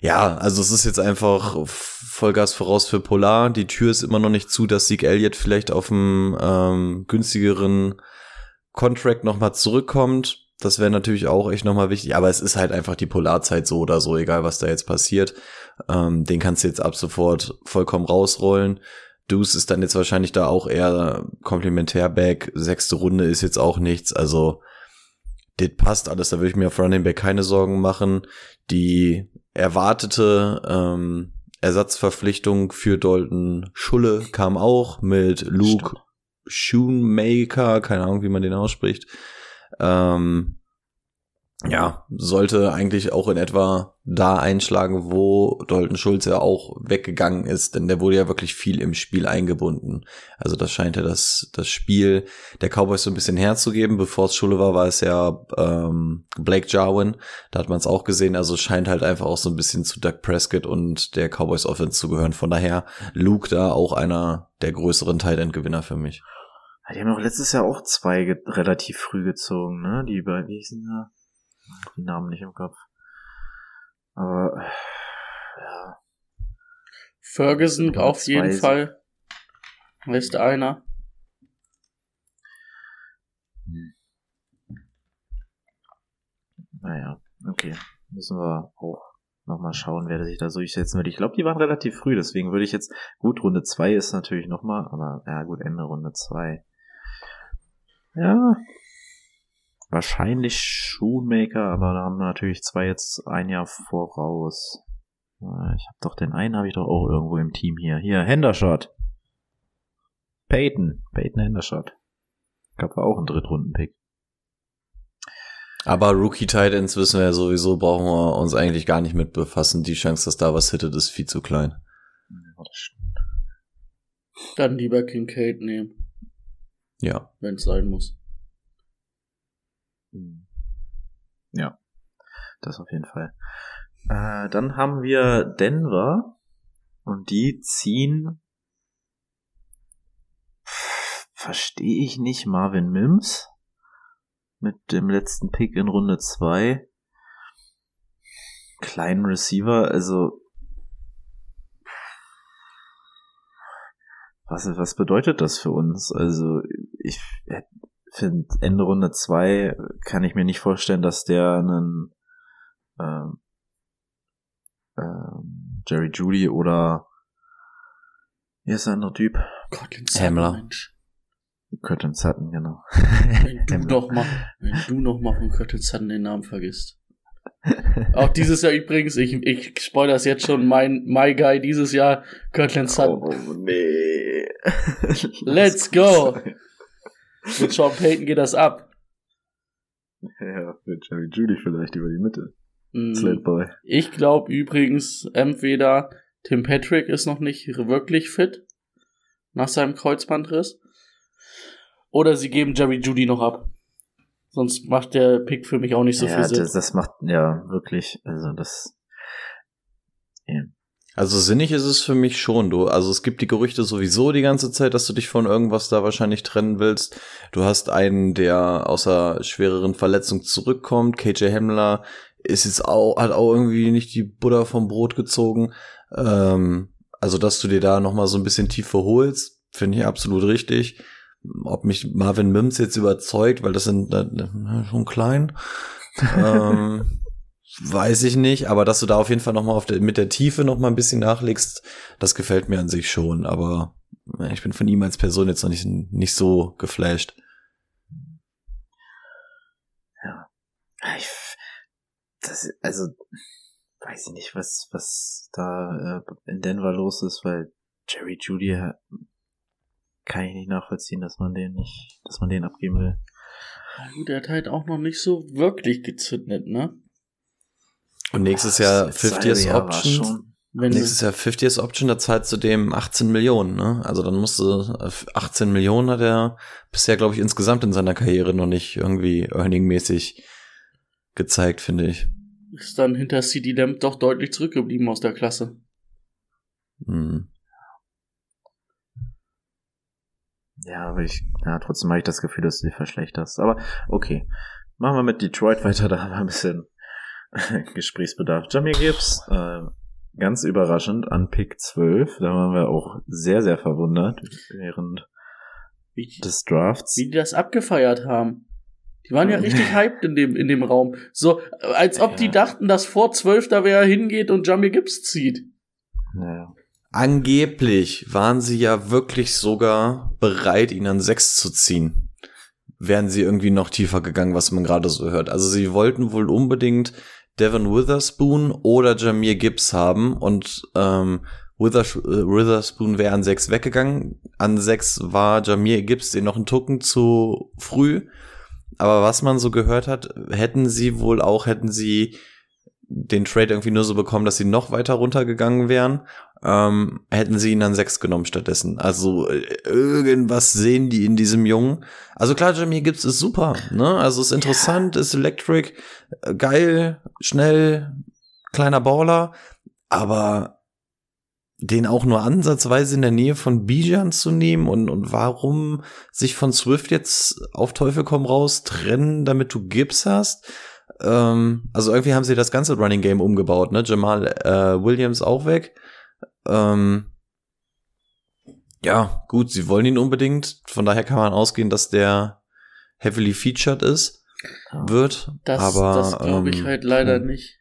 ja, also es ist jetzt einfach Vollgas voraus für Polar. Die Tür ist immer noch nicht zu, dass Sieg Elliott vielleicht auf einem ähm, günstigeren Contract nochmal zurückkommt. Das wäre natürlich auch echt nochmal wichtig, aber es ist halt einfach die Polarzeit so oder so, egal was da jetzt passiert. Ähm, den kannst du jetzt ab sofort vollkommen rausrollen. Deuce ist dann jetzt wahrscheinlich da auch eher Komplementärback. Sechste Runde ist jetzt auch nichts. Also, das passt alles. Da würde ich mir auf Running Back keine Sorgen machen. Die erwartete ähm, Ersatzverpflichtung für Dalton Schulle kam auch mit Luke Shoemaker, keine Ahnung, wie man den ausspricht. Ähm, ja, sollte eigentlich auch in etwa da einschlagen, wo Dalton Schulz ja auch weggegangen ist, denn der wurde ja wirklich viel im Spiel eingebunden. Also das scheint ja das, das Spiel der Cowboys so ein bisschen herzugeben. Bevor es Schule war, war es ja ähm, Blake Jarwin. Da hat man es auch gesehen. Also scheint halt einfach auch so ein bisschen zu Doug Prescott und der Cowboys Offense zu gehören. Von daher Luke da auch einer der größeren Tight End Gewinner für mich.
Die haben doch letztes Jahr auch zwei relativ früh gezogen, ne? Die bei, wie hießen da? Die Namen nicht im Kopf. Aber, ja.
Ferguson auf jeden Fall. Ist einer.
Naja, okay. Müssen wir auch nochmal schauen, wer sich da durchsetzen wird. Ich glaube, die waren relativ früh, deswegen würde ich jetzt, gut, Runde 2 ist natürlich nochmal, aber ja gut, Ende Runde 2. Ja. Wahrscheinlich Shoemaker, aber da haben wir natürlich zwei jetzt ein Jahr voraus. Ich habe doch den einen habe ich doch auch irgendwo im Team hier. Hier, Hendershot. Peyton. Peyton Hendershot. Gab war auch ein Drittrunden-Pick.
Aber Rookie Titans wissen wir ja sowieso, brauchen wir uns eigentlich gar nicht mit befassen. Die Chance, dass da was hittet, ist viel zu klein.
Dann lieber Kincaid nehmen,
Ja.
wenn es sein muss.
Hm. Ja, das auf jeden Fall. Äh, dann haben wir Denver und die ziehen, verstehe ich nicht, Marvin Mims mit dem letzten Pick in Runde 2. Kleinen Receiver, also was, was bedeutet das für uns? Also ich finde Ende Runde 2 kann ich mir nicht vorstellen, dass der einen ähm, ähm, Jerry Judy oder wie ist der andere Typ?
Cortland
Hamler.
Mensch.
Curtin Sutton, genau.
Wenn du
Hamler.
doch mal, wenn du noch mal von Cortland Sutton den Namen vergisst. Auch dieses Jahr übrigens, ich, ich spoilere das jetzt schon, mein My Guy dieses Jahr, Cortland Sutton.
Oh, nee.
Let's go. Mit Sean Payton geht das ab.
Ja, mit Jerry Judy vielleicht über die Mitte.
Mm. Ich glaube übrigens, entweder Tim Patrick ist noch nicht wirklich fit nach seinem Kreuzbandriss. Oder sie geben Jerry Judy noch ab. Sonst macht der Pick für mich auch nicht so
ja,
viel Sinn.
das, das macht, ja, wirklich, also das, ja.
Also sinnig ist es für mich schon, du. Also es gibt die Gerüchte sowieso die ganze Zeit, dass du dich von irgendwas da wahrscheinlich trennen willst. Du hast einen, der außer schwereren Verletzung zurückkommt. KJ Hamler ist jetzt auch, hat auch irgendwie nicht die Butter vom Brot gezogen. Ähm, also, dass du dir da nochmal so ein bisschen tiefer holst, finde ich absolut richtig. Ob mich Marvin Mims jetzt überzeugt, weil das sind äh, schon klein. [laughs] ähm, weiß ich nicht, aber dass du da auf jeden Fall noch mal auf der, mit der Tiefe noch mal ein bisschen nachlegst, das gefällt mir an sich schon, aber ich bin von ihm als Person jetzt noch nicht, nicht so geflasht.
Ich, das, also, weiß ich nicht, was, was da äh, in Denver los ist, weil Jerry Judy äh, kann ich nicht nachvollziehen, dass man den nicht, dass man den abgeben will.
Ja, gut, er hat halt auch noch nicht so wirklich gezündet, ne?
Und nächstes Jahr
Das
50
halbe
years
Jahr war
Option.
schon-
Wenn
Nächstes Jahr 50 years Option, da zahlst du dem 18 Millionen, ne? Also dann musst du, äh, 18 Millionen hat er bisher, glaube ich, insgesamt in seiner Karriere noch nicht irgendwie earningmäßig gezeigt, finde ich.
ist dann hinter CD Lamb doch deutlich zurückgeblieben aus der Klasse.
Hm.
Ja, aber ich, ja, trotzdem habe ich das Gefühl, dass du dich verschlechterst. Aber okay. Machen wir mit Detroit weiter, da haben wir ein bisschen [laughs] Gesprächsbedarf. Jamie Gibbs, äh, ganz überraschend an Pick 12. Da waren wir auch sehr, sehr verwundert während
Wie die,
des Drafts.
wie die das abgefeiert haben. Die waren ja richtig hyped in dem, in dem Raum. So, äh, als ob die
Ja.
dachten, dass vor 12 da wer hingeht und Jamie Gibbs zieht.
Naja.
Angeblich waren sie ja wirklich sogar bereit, ihn an sechs zu ziehen. Wären sie irgendwie noch tiefer gegangen, was man gerade so hört. Also sie wollten wohl unbedingt Devin Witherspoon oder Jameer Gibbs haben und ähm, Withers äh, Witherspoon wäre an sechs weggegangen. An sechs war Jameer Gibbs den noch einen Tucken zu früh. aber was man so gehört hat, hätten sie wohl auch, hätten sie den Trade irgendwie nur so bekommen, dass sie noch weiter runtergegangen wären, ähm, hätten sie ihn dann sechs genommen stattdessen. Also äh, irgendwas sehen die in diesem Jungen. Also klar, Jamie Gibbs ist super, ne? Also ist interessant, ist electric, äh, geil, schnell, kleiner Baller, aber den auch nur ansatzweise in der Nähe von Bijan zu nehmen und, und warum sich von Swift jetzt auf Teufel komm raus trennen, damit du Gibbs hast. Ähm, also irgendwie haben sie das ganze Running Game umgebaut, ne? Jamal äh, Williams auch weg. Ähm, ja, gut, sie wollen ihn unbedingt. Von daher kann man ausgehen, dass der heavily featured ist, wird.
Das,
aber
das glaube ich
ähm,
halt leider
hm.
nicht.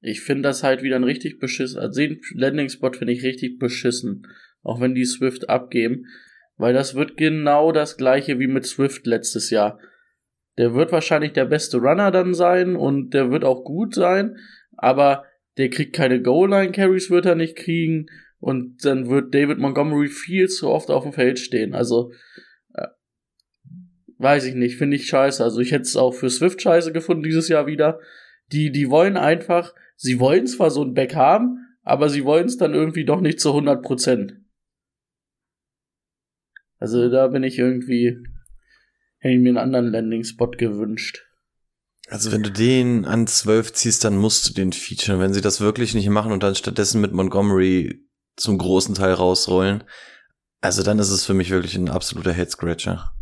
Ich finde das halt wieder ein richtig beschissen, also den Landing-Spot finde ich richtig beschissen. Auch wenn die Swift abgeben. Weil das wird genau das gleiche wie mit Swift letztes Jahr. Der wird wahrscheinlich der beste Runner dann sein und der wird auch gut sein, aber der kriegt keine Goal-Line-Carries, wird er nicht kriegen und dann wird David Montgomery viel zu oft auf dem Feld stehen. Also, äh, weiß ich nicht, finde ich scheiße. Also ich hätte es auch für Swift scheiße gefunden dieses Jahr wieder. Die, die wollen einfach, sie wollen zwar so ein Back haben, aber sie wollen es dann irgendwie doch nicht zu 100 Prozent. Also da bin ich irgendwie, hätte ich mir einen anderen Landing-Spot gewünscht.
Also wenn du den an 12 ziehst, dann musst du den featuren. Wenn sie das wirklich nicht machen und dann stattdessen mit Montgomery zum großen Teil rausrollen, also dann ist es für mich wirklich ein absoluter Head-Scratcher.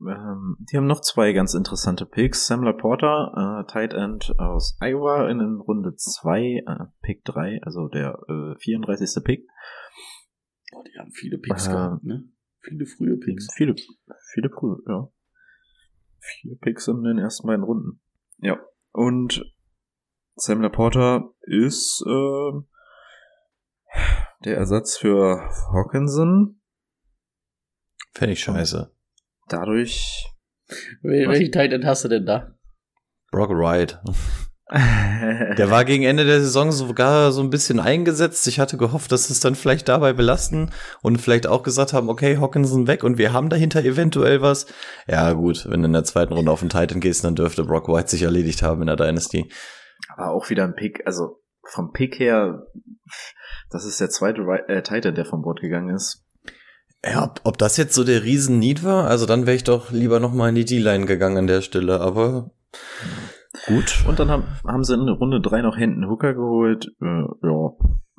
Ähm, die haben noch zwei ganz interessante Picks. Sam Laporta, äh, Tight End aus Iowa in Runde 2, äh, Pick 3, also der äh, 34. Pick.
Boah, die haben viele Picks
Äh,
gehabt, ne? Viele frühe Picks.
Viele, viele Prüfe, ja. Vier Picks in den ersten beiden Runden. Ja. Und Sam Laporta ist äh, der Ersatz für Hawkinson.
Fände ich scheiße.
Dadurch.
Welchen Tight End hast du denn da?
Brock Wright. Der war gegen Ende der Saison sogar so ein bisschen eingesetzt. Ich hatte gehofft, dass es dann vielleicht dabei belasten und vielleicht auch gesagt haben, okay, Hawkinson weg und wir haben dahinter eventuell was. Ja, gut, wenn du in der zweiten Runde auf den Titan gehst, dann dürfte Brock White sich erledigt haben in der Dynasty.
Aber auch wieder ein Pick, also vom Pick her, das ist der zweite äh, Titan, der vom Bord gegangen ist.
Ja, ob, ob das jetzt so der Riesen-Need war, also dann wäre ich doch lieber noch mal in die D-Line gegangen an der Stelle, aber gut.
Und dann haben, haben sie in Runde 3 noch Hinton Hooker geholt. Äh, ja,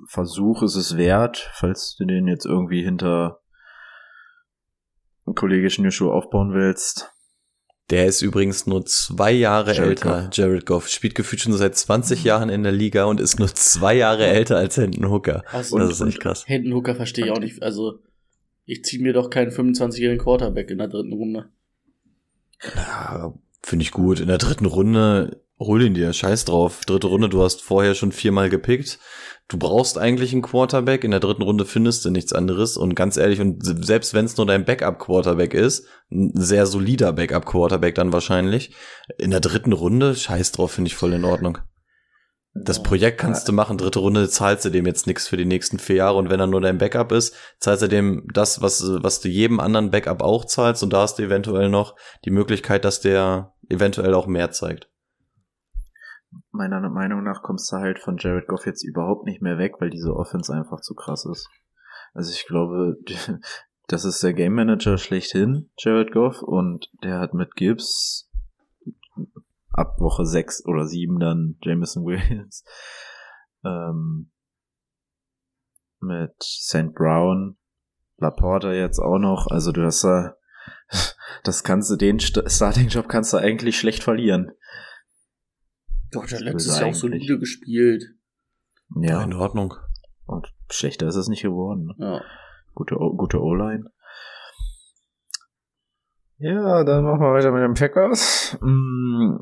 Versuch ist es wert, falls du den jetzt irgendwie hinter Kollege Schnürschuh aufbauen willst.
Der ist übrigens nur zwei Jahre
Jared
älter. Jared Goff spielt gefühlt schon seit 20 Jahren in der Liga und ist nur zwei Jahre älter als Hinton Hooker.
Also,
Das ist echt krass.
Hayden Hooker verstehe ich auch nicht. Also, ich ziehe mir doch keinen 25-jährigen Quarterback in der dritten Runde.
Ja, Finde ich gut. In der dritten Runde hol ihn dir, scheiß drauf. Dritte Runde, du hast vorher schon viermal gepickt. Du brauchst eigentlich einen Quarterback. In der dritten Runde findest du nichts anderes. Und ganz ehrlich, und se- selbst wenn es nur dein Backup-Quarterback ist, ein sehr solider Backup-Quarterback dann wahrscheinlich, in der dritten Runde, scheiß drauf, finde ich voll in Ordnung. Das Projekt kannst du machen. Dritte Runde zahlst du dem jetzt nichts für die nächsten vier Jahre. Und wenn er nur dein Backup ist, zahlst du dem das, was, was du jedem anderen Backup auch zahlst. Und da hast du eventuell noch die Möglichkeit, dass der eventuell auch mehr zeigt.
Meiner Meinung nach kommst du halt von Jared Goff jetzt überhaupt nicht mehr weg, weil diese Offense einfach zu krass ist. Also ich glaube, [laughs] das ist der Game Manager schlechthin, Jared Goff, und der hat mit Gibbs ab Woche 6 oder 7 dann Jameson [laughs] Williams, ähm, mit St. Brown, Laporta jetzt auch noch, also du hast da, [laughs] das kannst du, den St- Starting-Job kannst du eigentlich schlecht verlieren.
Doch, der
Das
letztes
böse
Jahr auch solide gespielt.
Ja,
in Ordnung.
und schlechter ist es nicht geworden. Ne?
Ja.
Gute, gute O-Line. Ja, dann machen wir weiter mit den Packers. Mm,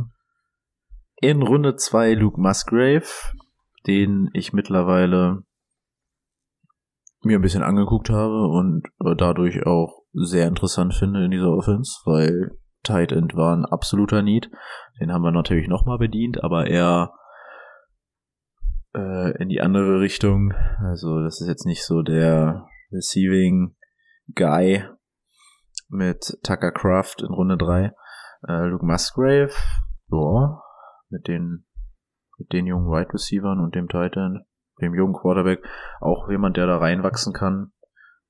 In Runde 2 Luke Musgrave, den ich mittlerweile mir ein bisschen angeguckt habe und äh, dadurch auch sehr interessant finde in dieser Offense, weil Tight End war ein absoluter Need. Den haben wir natürlich nochmal bedient, aber eher äh, in die andere Richtung. Also das ist jetzt nicht so der Receiving Guy. mit Tucker Craft in Runde 3. Äh, Luke Musgrave, ja, mit den, mit den jungen Wide Receivers und dem Titan, dem jungen Quarterback, auch jemand, der da reinwachsen kann.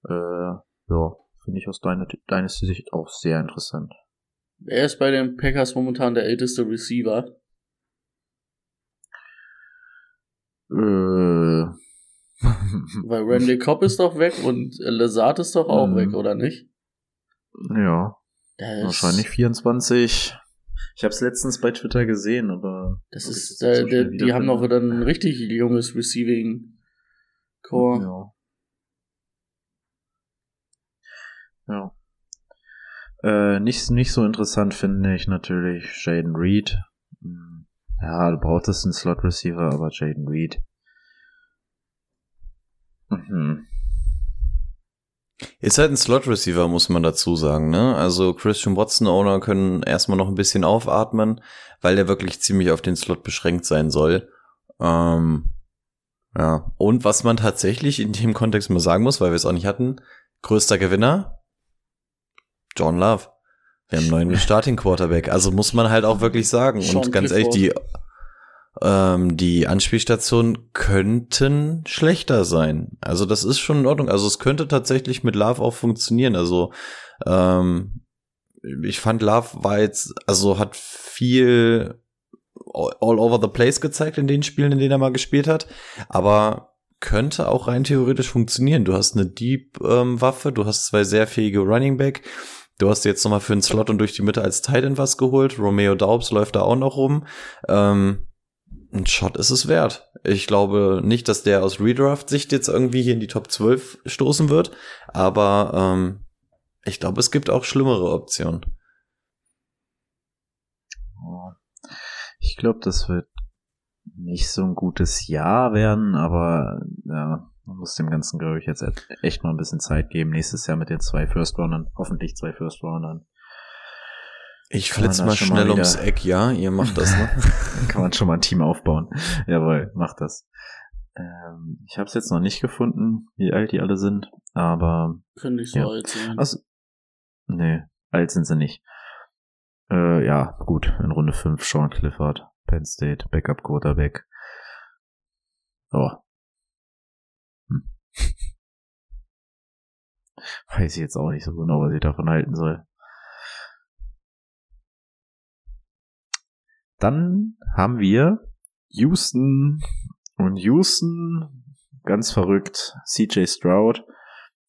Äh, ja, finde ich aus deiner, deiner Sicht auch sehr interessant.
Er ist bei den Packers momentan der älteste Receiver.
Äh,
Weil Randy [laughs] Cobb ist doch weg und Lazard ist doch auch
Mhm.
weg, oder nicht?
ja,
ist,
wahrscheinlich 24. Ich habe es letztens bei Twitter gesehen, aber
Das ist,
so
äh,
schnell
der, die haben noch dann ein richtig junges Receiving Core.
Ja. Ja. Äh, nicht, nicht so interessant finde ich natürlich Jaden Reed. Hm, Ja, du brauchtest einen Slot Receiver, aber Jaden Reed. Mhm.
Ist halt ein Slot-Receiver, muss man dazu sagen, ne? Also Christian Watson-Owner können erstmal noch ein bisschen aufatmen, weil der wirklich ziemlich auf den Slot beschränkt sein soll. Ähm, ja. Und was man tatsächlich in dem Kontext mal sagen muss, weil wir es auch nicht hatten, größter Gewinner, John Love. Wir haben einen neuen [laughs] Starting Quarterback. Also muss man halt auch wirklich sagen. Und ganz ehrlich, die, ähm, die Anspielstationen könnten schlechter sein. Also das ist schon in Ordnung. Also es könnte tatsächlich mit Love auch funktionieren. Also ähm, ich fand Love war jetzt, also hat viel all over the place gezeigt in den Spielen, in denen er mal gespielt hat. Aber könnte auch rein theoretisch funktionieren. Du hast eine Deep-Waffe, du hast zwei sehr fähige Running Back. Du hast jetzt nochmal für einen Slot und durch die Mitte als Titan was geholt. Romeo Daubs läuft da auch noch rum. Ähm, ein Shot ist es wert. Ich glaube nicht, dass der aus Redraft-Sicht jetzt irgendwie hier in die Top 12 stoßen wird, aber ähm, ich glaube, es gibt auch schlimmere Optionen.
Ich glaube, das wird nicht so ein gutes Jahr werden, aber ja, man muss dem Ganzen, glaube ich, jetzt echt mal ein bisschen Zeit geben. Nächstes Jahr mit den zwei First Roundern, hoffentlich zwei First Roundern.
Ich flitze mal
schon mal
schnell ums Eck, ja, ihr macht das, ne? [laughs]
Kann man schon mal ein Team aufbauen. Jawohl, macht das. Ähm, ich habe es jetzt noch nicht gefunden, wie alt die alle sind, aber
Könnte ich so
Ja.
alt sein.
also, nee, alt sind sie nicht. Äh, ja, gut, in Runde 5 Sean Clifford, Penn State, Backup Quarterback. Oh. Hm. [laughs] Weiß ich jetzt auch nicht so genau, was ich davon halten soll. Dann haben wir Houston und Houston, ganz verrückt, CJ Stroud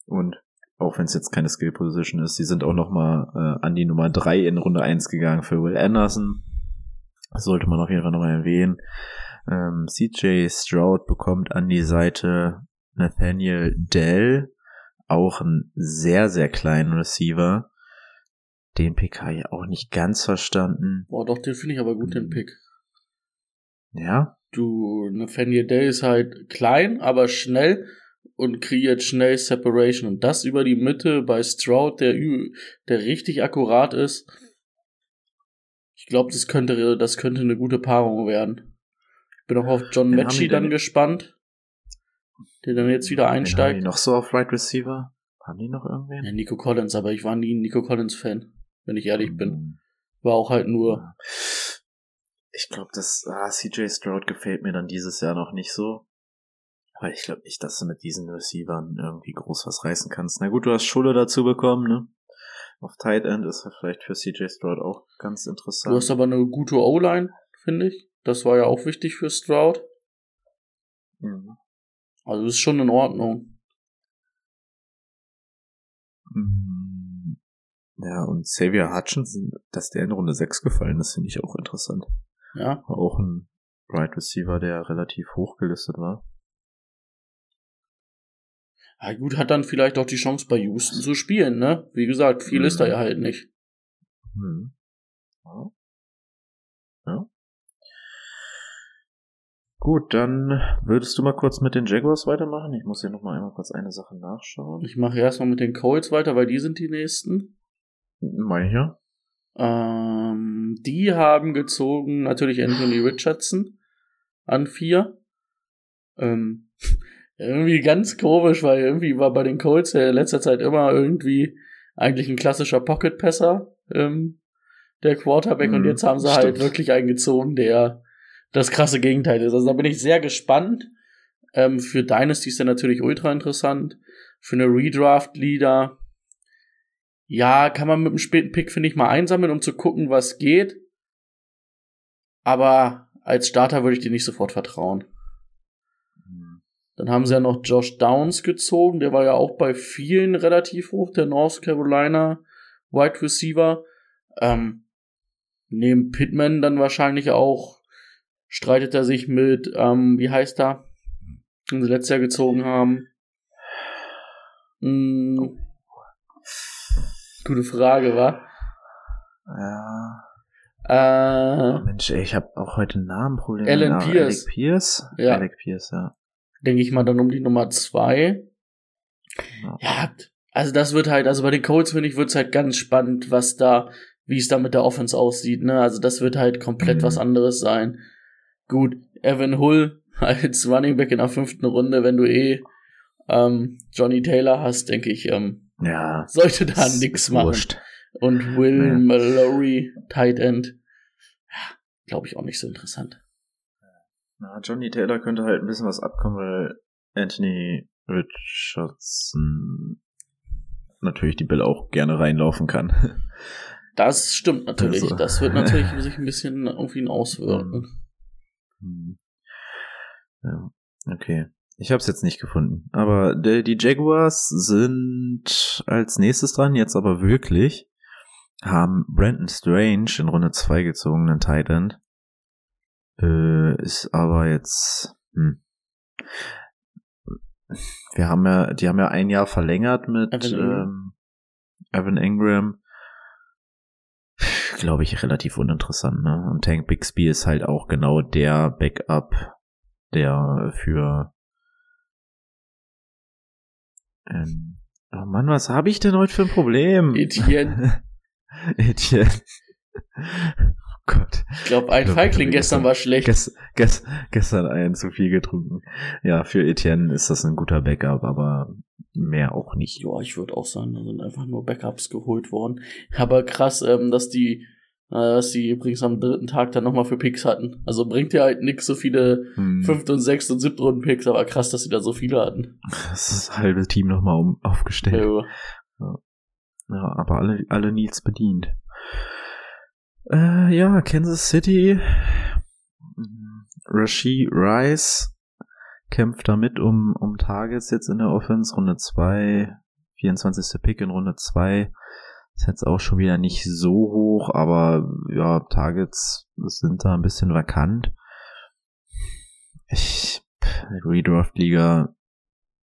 und auch wenn es jetzt keine Skill Position ist, sie sind auch nochmal äh, an die Nummer 3 in Runde 1 gegangen für Will Anderson. Das sollte man auf jeden Fall nochmal erwähnen. Ähm, CJ Stroud bekommt an die Seite Nathaniel Dell, auch einen sehr, sehr kleinen Receiver. Den Pick habe ich auch nicht ganz verstanden.
Boah, doch, den finde ich aber gut, den Pick.
Ja,
Du, Nathaniel Day ist halt klein, aber schnell und kreiert schnell Separation. Und das über die Mitte bei Stroud, der, der richtig akkurat ist. Ich glaube, das könnte, das könnte eine gute Paarung werden. Ich bin auch auf John Matchy dann gespannt, der dann jetzt wieder
Wen haben
einsteigt.
die noch so auf Right Receiver? Haben die noch irgendwen?
Ja, Nico Collins, aber ich war nie ein Nico Collins-Fan, wenn ich ehrlich bin.
Hm.
War auch halt nur.
Ich glaube, das ah, CJ Stroud gefällt mir dann dieses Jahr noch nicht so. Weil ich glaube nicht, dass du mit diesen Receivern irgendwie groß was reißen kannst. Na gut, du hast Schule dazu bekommen, ne? Auf Tight End ist er vielleicht für CJ Stroud auch ganz interessant.
Du hast aber eine gute O-Line, finde ich. Das war ja auch wichtig für Stroud.
Mhm.
Also ist schon in Ordnung.
Mhm. Ja, und Xavier Hutchinson, dass der in Runde 6 gefallen ist, finde ich auch interessant.
Ja.
War auch ein Right Receiver, der relativ hoch gelistet war.
Ja gut, hat dann vielleicht auch die Chance bei Houston zu spielen, ne? Wie gesagt, viel
Mhm.
ist da ja halt nicht.
Hm. Ja. ja. Gut, dann würdest du mal kurz mit den Jaguars weitermachen? Ich muss hier noch mal einmal kurz eine Sache nachschauen.
Ich mache erstmal mit den Colts weiter, weil die sind die nächsten.
Ich ja.
Ähm, die haben gezogen natürlich Anthony Richardson an vier. Ähm, [laughs] irgendwie ganz komisch, weil irgendwie war bei den Colts ja in letzter Zeit immer irgendwie eigentlich ein klassischer Pocket-Passer, ähm, der Quarterback, und
Mhm,
jetzt haben sie
stimmt.
halt wirklich einen gezogen, der das krasse Gegenteil ist. Also da bin ich sehr gespannt. Ähm, für Dynasty ist der natürlich ultra interessant. Für eine Redraft-Leader, ja, kann man mit einem späten Pick, finde ich, mal einsammeln, um zu gucken, was geht. Aber als Starter würde ich dir nicht sofort vertrauen. Dann haben sie ja noch Josh Downs gezogen, der war ja auch bei vielen relativ hoch, der North Carolina Wide Receiver. Ähm, neben Pittman dann wahrscheinlich auch streitet er sich mit, ähm, wie heißt er, den sie letztes Jahr gezogen haben. Hm, gute Frage, wa?
Ja.
Äh,
Oh Mensch, ey, ich habe auch heute ein Namenproblem.
Alan
Ah,
Pierce.
Alec Pierce?
Ja.
Alec Pierce, ja.
denke ich mal dann um die Nummer zwei.
Ja.
Ja, also das wird halt, also bei den Colts finde ich, wird's halt ganz spannend, was da, wie es da mit der Offense aussieht, ne? Also das wird halt komplett
Mhm.
was anderes sein. Gut, Evan Hull [laughs] als Running Back in der fünften Runde, wenn du eh ähm, Johnny Taylor hast, denke ich, ähm,
Ja.
sollte da
ist
machen.
wurscht.
Und Will
Ja.
Mallory, Tight End, ja, glaube ich auch nicht so interessant.
Na, Johnny Taylor könnte halt ein bisschen was abkommen, weil Anthony Richardson natürlich die Bälle auch gerne reinlaufen kann. [laughs]
Das stimmt natürlich.
Also.
Das wird natürlich [laughs] sich ein bisschen auf ihn auswirken.
Hm. Ja, okay. Ich habe es jetzt nicht gefunden. Aber die, die Jaguars sind als nächstes dran, jetzt aber wirklich, haben Brandon Strange in Runde 2 gezogen, einen Tight End. Äh, ist aber jetzt, hm. Wir haben ja, die haben ja ein Jahr verlängert mit
Evan Ingram.
ähm, Evan Ingram. Glaube ich, relativ uninteressant, ne? Und Tank Bixby ist halt auch genau der Backup, der für ähm, Oh Mann, was habe ich denn heute für ein Problem?
Etienne. [laughs]
Etienne. Oh Gott.
Ich glaube, ein
Ich glaub,
Feigling gestern
hab
war schlecht.
Gest, gest, gestern einen zu viel getrunken. Ja, für Etienne ist das ein guter Backup, aber mehr auch nicht.
Ja, ich würde auch sagen, da sind einfach nur Backups geholt worden. Aber krass, ähm, dass die, dass die übrigens am dritten Tag dann nochmal für Picks hatten. Also bringt ja halt nix so viele
Hm,
fünfte und sechste und siebte Runden Picks, aber krass, dass sie da so viele hatten.
Das ist das halbe Team nochmal um, aufgestellt.
Ja.
Ja, aber alle, alle Needs bedient. Äh, ja, Kansas City. Mhm. Rashi Rice kämpft damit um, um Targets jetzt in der Offense. Runde 2, 24. Pick in Runde 2. Ist jetzt auch schon wieder nicht so hoch, aber ja, Targets sind da ein bisschen vakant. Ich, Redraft-Liga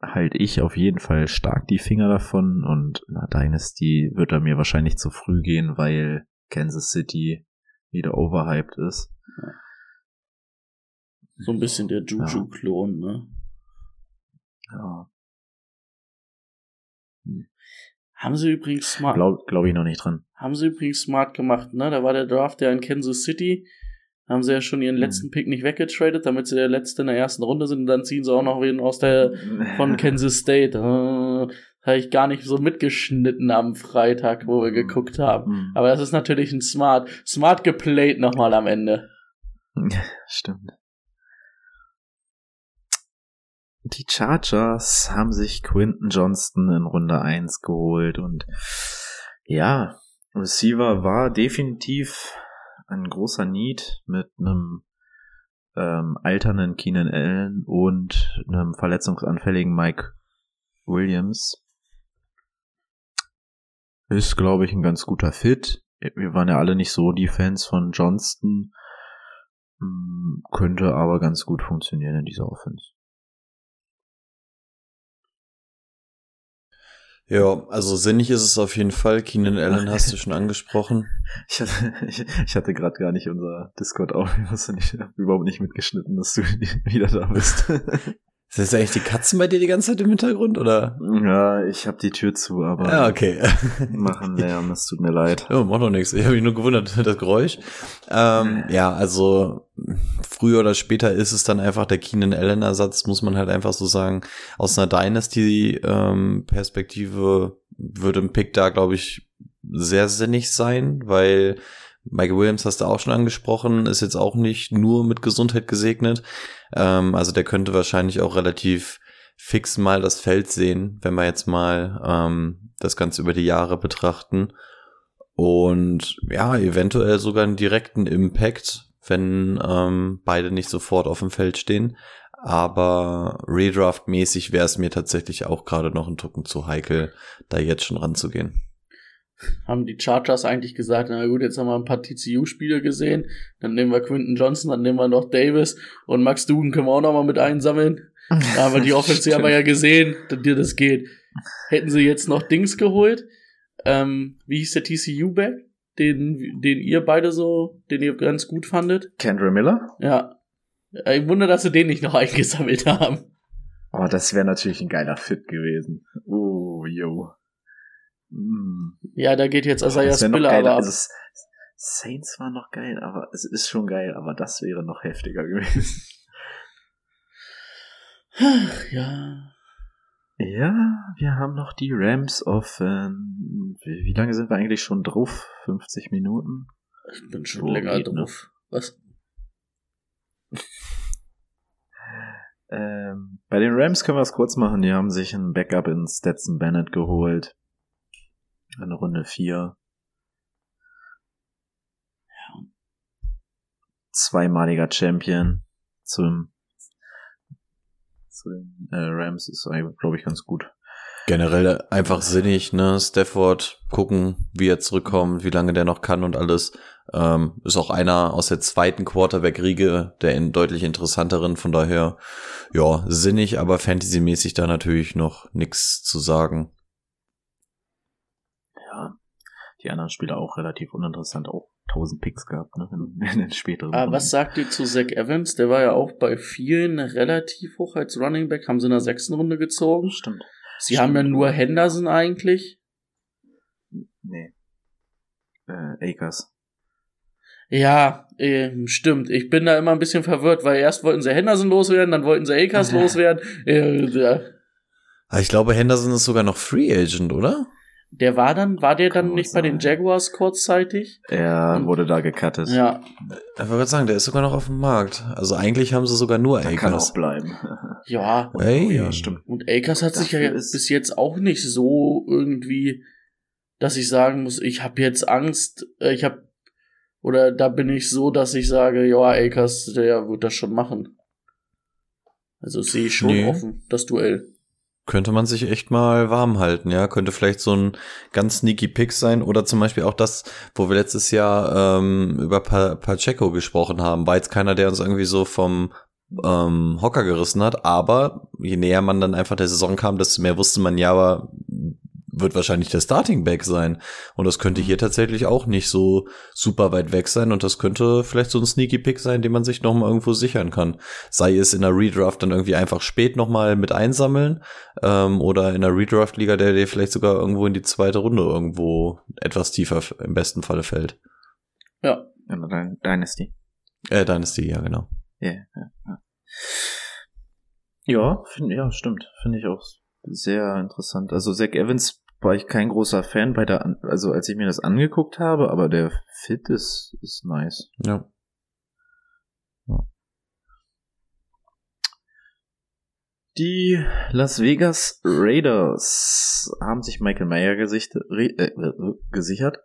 halt ich auf jeden Fall stark die Finger davon und na, Dynasty wird er mir wahrscheinlich zu früh gehen, weil Kansas City wieder overhyped ist.
So ein bisschen der Juju-Klon, ne?
Ja,
Haben sie übrigens smart,
glaube glaub ich noch nicht dran.
haben sie übrigens smart gemacht, ne? Da war der Draft ja in Kansas City. Haben sie ja schon ihren letzten Pick nicht weggetradet, damit sie der letzte in der ersten Runde sind und dann ziehen sie auch noch wen aus der [laughs] von Kansas State. Äh, habe ich gar nicht so mitgeschnitten am Freitag, wo wir geguckt haben.
Hm.
Aber das ist natürlich ein Smart, smart geplayt nochmal am Ende. [laughs]
Stimmt. Die Chargers haben sich Quinton Johnston in Runde 1 geholt und ja, Receiver war definitiv ein großer Need mit einem ähm, alternden Keenan Allen und einem verletzungsanfälligen Mike Williams. Ist, glaube ich, ein ganz guter Fit. Wir waren ja alle nicht so die Fans von Johnston. Hm, Könnte aber ganz gut funktionieren in dieser Offense.
Ja, also sinnig ist es auf jeden Fall. Keenan Allen hast du schon angesprochen. [laughs]
Ich hatte, ich, ich hatte gerade gar nicht unser Discord auf. Ich hab überhaupt nicht mitgeschnitten, dass du [laughs] wieder da bist.
Sind das eigentlich die Katzen bei dir die ganze Zeit im Hintergrund, oder?
ja, ich habe die Tür zu, aber
Ja, okay.
machen Lärm, es tut mir leid.
Ja, macht doch nichts. Ich habe mich nur gewundert, [laughs] das Geräusch. Ähm, ja, also früher oder später ist es dann einfach der Keenan Allen-Ersatz, muss man halt einfach so sagen. Aus einer Dynasty-Perspektive würde ein Pick da, glaube ich, sehr sinnig sein, weil Michael Williams hast du auch schon angesprochen, ist jetzt auch nicht nur mit Gesundheit gesegnet. Ähm, also der könnte wahrscheinlich auch relativ fix mal das Feld sehen, wenn wir jetzt mal ähm, das Ganze über die Jahre betrachten. Und ja, eventuell sogar einen direkten Impact, wenn ähm, beide nicht sofort auf dem Feld stehen. Aber Redraft-mäßig wäre es mir tatsächlich auch gerade noch ein Tucken zu heikel, da jetzt schon ranzugehen
haben die Chargers eigentlich gesagt, na gut, jetzt haben wir ein paar TCU-Spiele gesehen, dann nehmen wir Quinton Johnson, dann nehmen wir noch Davis und Max Dugan können wir auch noch mal mit einsammeln. Da haben wir die [laughs] Offensive aber ja gesehen, dass dir das geht. Hätten sie jetzt noch Dings geholt, ähm, wie hieß der TCU-Back, den, den ihr beide so, den ihr ganz gut fandet?
Kendra Miller?
Ja. Ich wundere, dass sie den nicht noch [laughs] eingesammelt haben.
Oh, das wäre natürlich ein geiler Fit gewesen. Oh, yo.
Mm. Ja, da geht jetzt Isaiah Spiller aber ab. Also,
Saints war noch geil, aber es ist schon geil, aber das wäre noch heftiger gewesen.
Ach, ja.
Ja, wir haben noch die Rams offen. Wie, wie, lange sind wir eigentlich schon drauf? 50 Minuten?
Ich bin schon oh, länger ne? drauf. Ne? Was?
ähm, bei den Rams können wir es kurz machen. Die haben sich ein Backup in Stetson Bennett geholt. Eine Runde 4. Ja. Zweimaliger Champion zum, zu den äh, Rams ist, glaube ich, ganz gut.
Generell einfach sinnig, ne? Stafford gucken, wie er zurückkommt, wie lange der noch kann und alles. Ähm, ist auch einer aus der zweiten Quarterback-Riege, der in deutlich interessanteren, von daher, ja, sinnig, aber fantasymäßig da natürlich noch nichts zu sagen
die anderen Spieler auch relativ uninteressant, auch 1000 Picks gehabt, ne, in, [laughs] den späteren.
Aber was sagt ihr zu Zach Evans? Der war ja auch bei vielen relativ hoch als Running Back, haben sie in der sechsten Runde gezogen.
Stimmt.
Sie Stimmt. haben ja nur Henderson eigentlich.
Nee. Äh, Akers.
Ja, äh, stimmt. Ich bin da immer ein bisschen verwirrt, weil erst wollten sie Henderson loswerden, dann wollten sie Akers [laughs] loswerden. Äh, ja.
Ich glaube, Henderson ist sogar noch Free Agent, oder?
Der war dann, war der dann nicht sein. bei den Jaguars kurzzeitig?
Er Und, wurde da gecuttet.
Ja.
Ich wollte gerade sagen, der ist sogar noch auf dem Markt. Also eigentlich haben sie sogar nur Akers.
Kann auch bleiben.
ja.
Hey.
Oh, ja, stimmt.
Und Akers hat sich ja bis jetzt auch nicht so irgendwie, dass ich sagen muss, ich habe jetzt Angst, äh, ich habe oder da bin ich so, dass ich sage, ja, Akers, der wird das schon machen. Also sehe ich schon nee. offen, das Duell.
Könnte man sich echt mal warm halten, ja. Könnte vielleicht so ein ganz sneaky Pick sein oder zum Beispiel auch das, wo wir letztes Jahr ähm, über pa Pacheco gesprochen haben. War jetzt keiner, der uns irgendwie so vom ähm, Hocker gerissen hat, aber je näher man dann einfach der Saison kam, desto mehr wusste man ja, aber wird wahrscheinlich der Starting Back sein. Und das könnte hier tatsächlich auch nicht so super weit weg sein. Und das könnte vielleicht so ein Sneaky Pick sein, den man sich nochmal irgendwo sichern kann. Sei es in der Redraft dann irgendwie einfach spät nochmal mit einsammeln ähm, oder in der Redraft-Liga, der dir vielleicht sogar irgendwo in die zweite Runde irgendwo etwas tiefer im besten Falle fällt.
Ja.
Dynasty.
Äh, Dynasty, ja, genau.
Yeah, ja, ja. Ja, find, ja, stimmt. Finde ich auch sehr interessant. Also Zach Evans war ich kein großer Fan bei der, also als ich mir das angeguckt habe, aber der Fit ist, ist nice.
Ja. ja.
Die Las Vegas Raiders haben sich Michael Mayer gesicht, äh, äh, gesichert.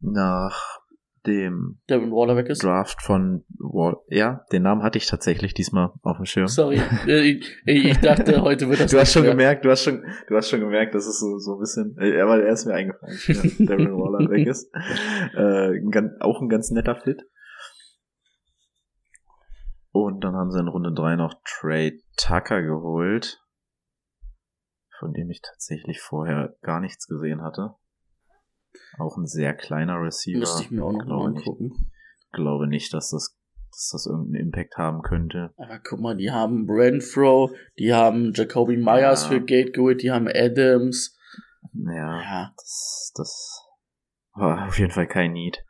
Nach dem
Devin Waller weg ist.
Draft von Wall. Ja, den Namen hatte ich tatsächlich diesmal auf dem Schirm.
Sorry, [laughs] äh, ich, ich dachte, heute wird das.
Du hast schon mehr. gemerkt, du hast schon, du hast schon gemerkt, dass es so, so ein bisschen, äh, aber er ist mir eingefallen, dass Devin Waller weg ist. [laughs] Äh, auch ein ganz netter Fit. Und dann haben sie in Runde 3 noch Trey Tucker geholt, von dem ich tatsächlich vorher gar nichts gesehen hatte. Auch ein sehr kleiner Receiver.
Müsste ich mir auch noch mal angucken.
Ich glaube nicht, dass das, dass das irgendeinen Impact haben könnte.
Aber guck mal, die haben Renfro, die haben Jacoby Myers ja. für Gate geholt, die haben Adams.
Ja, ja. das, das war auf jeden Fall kein Need.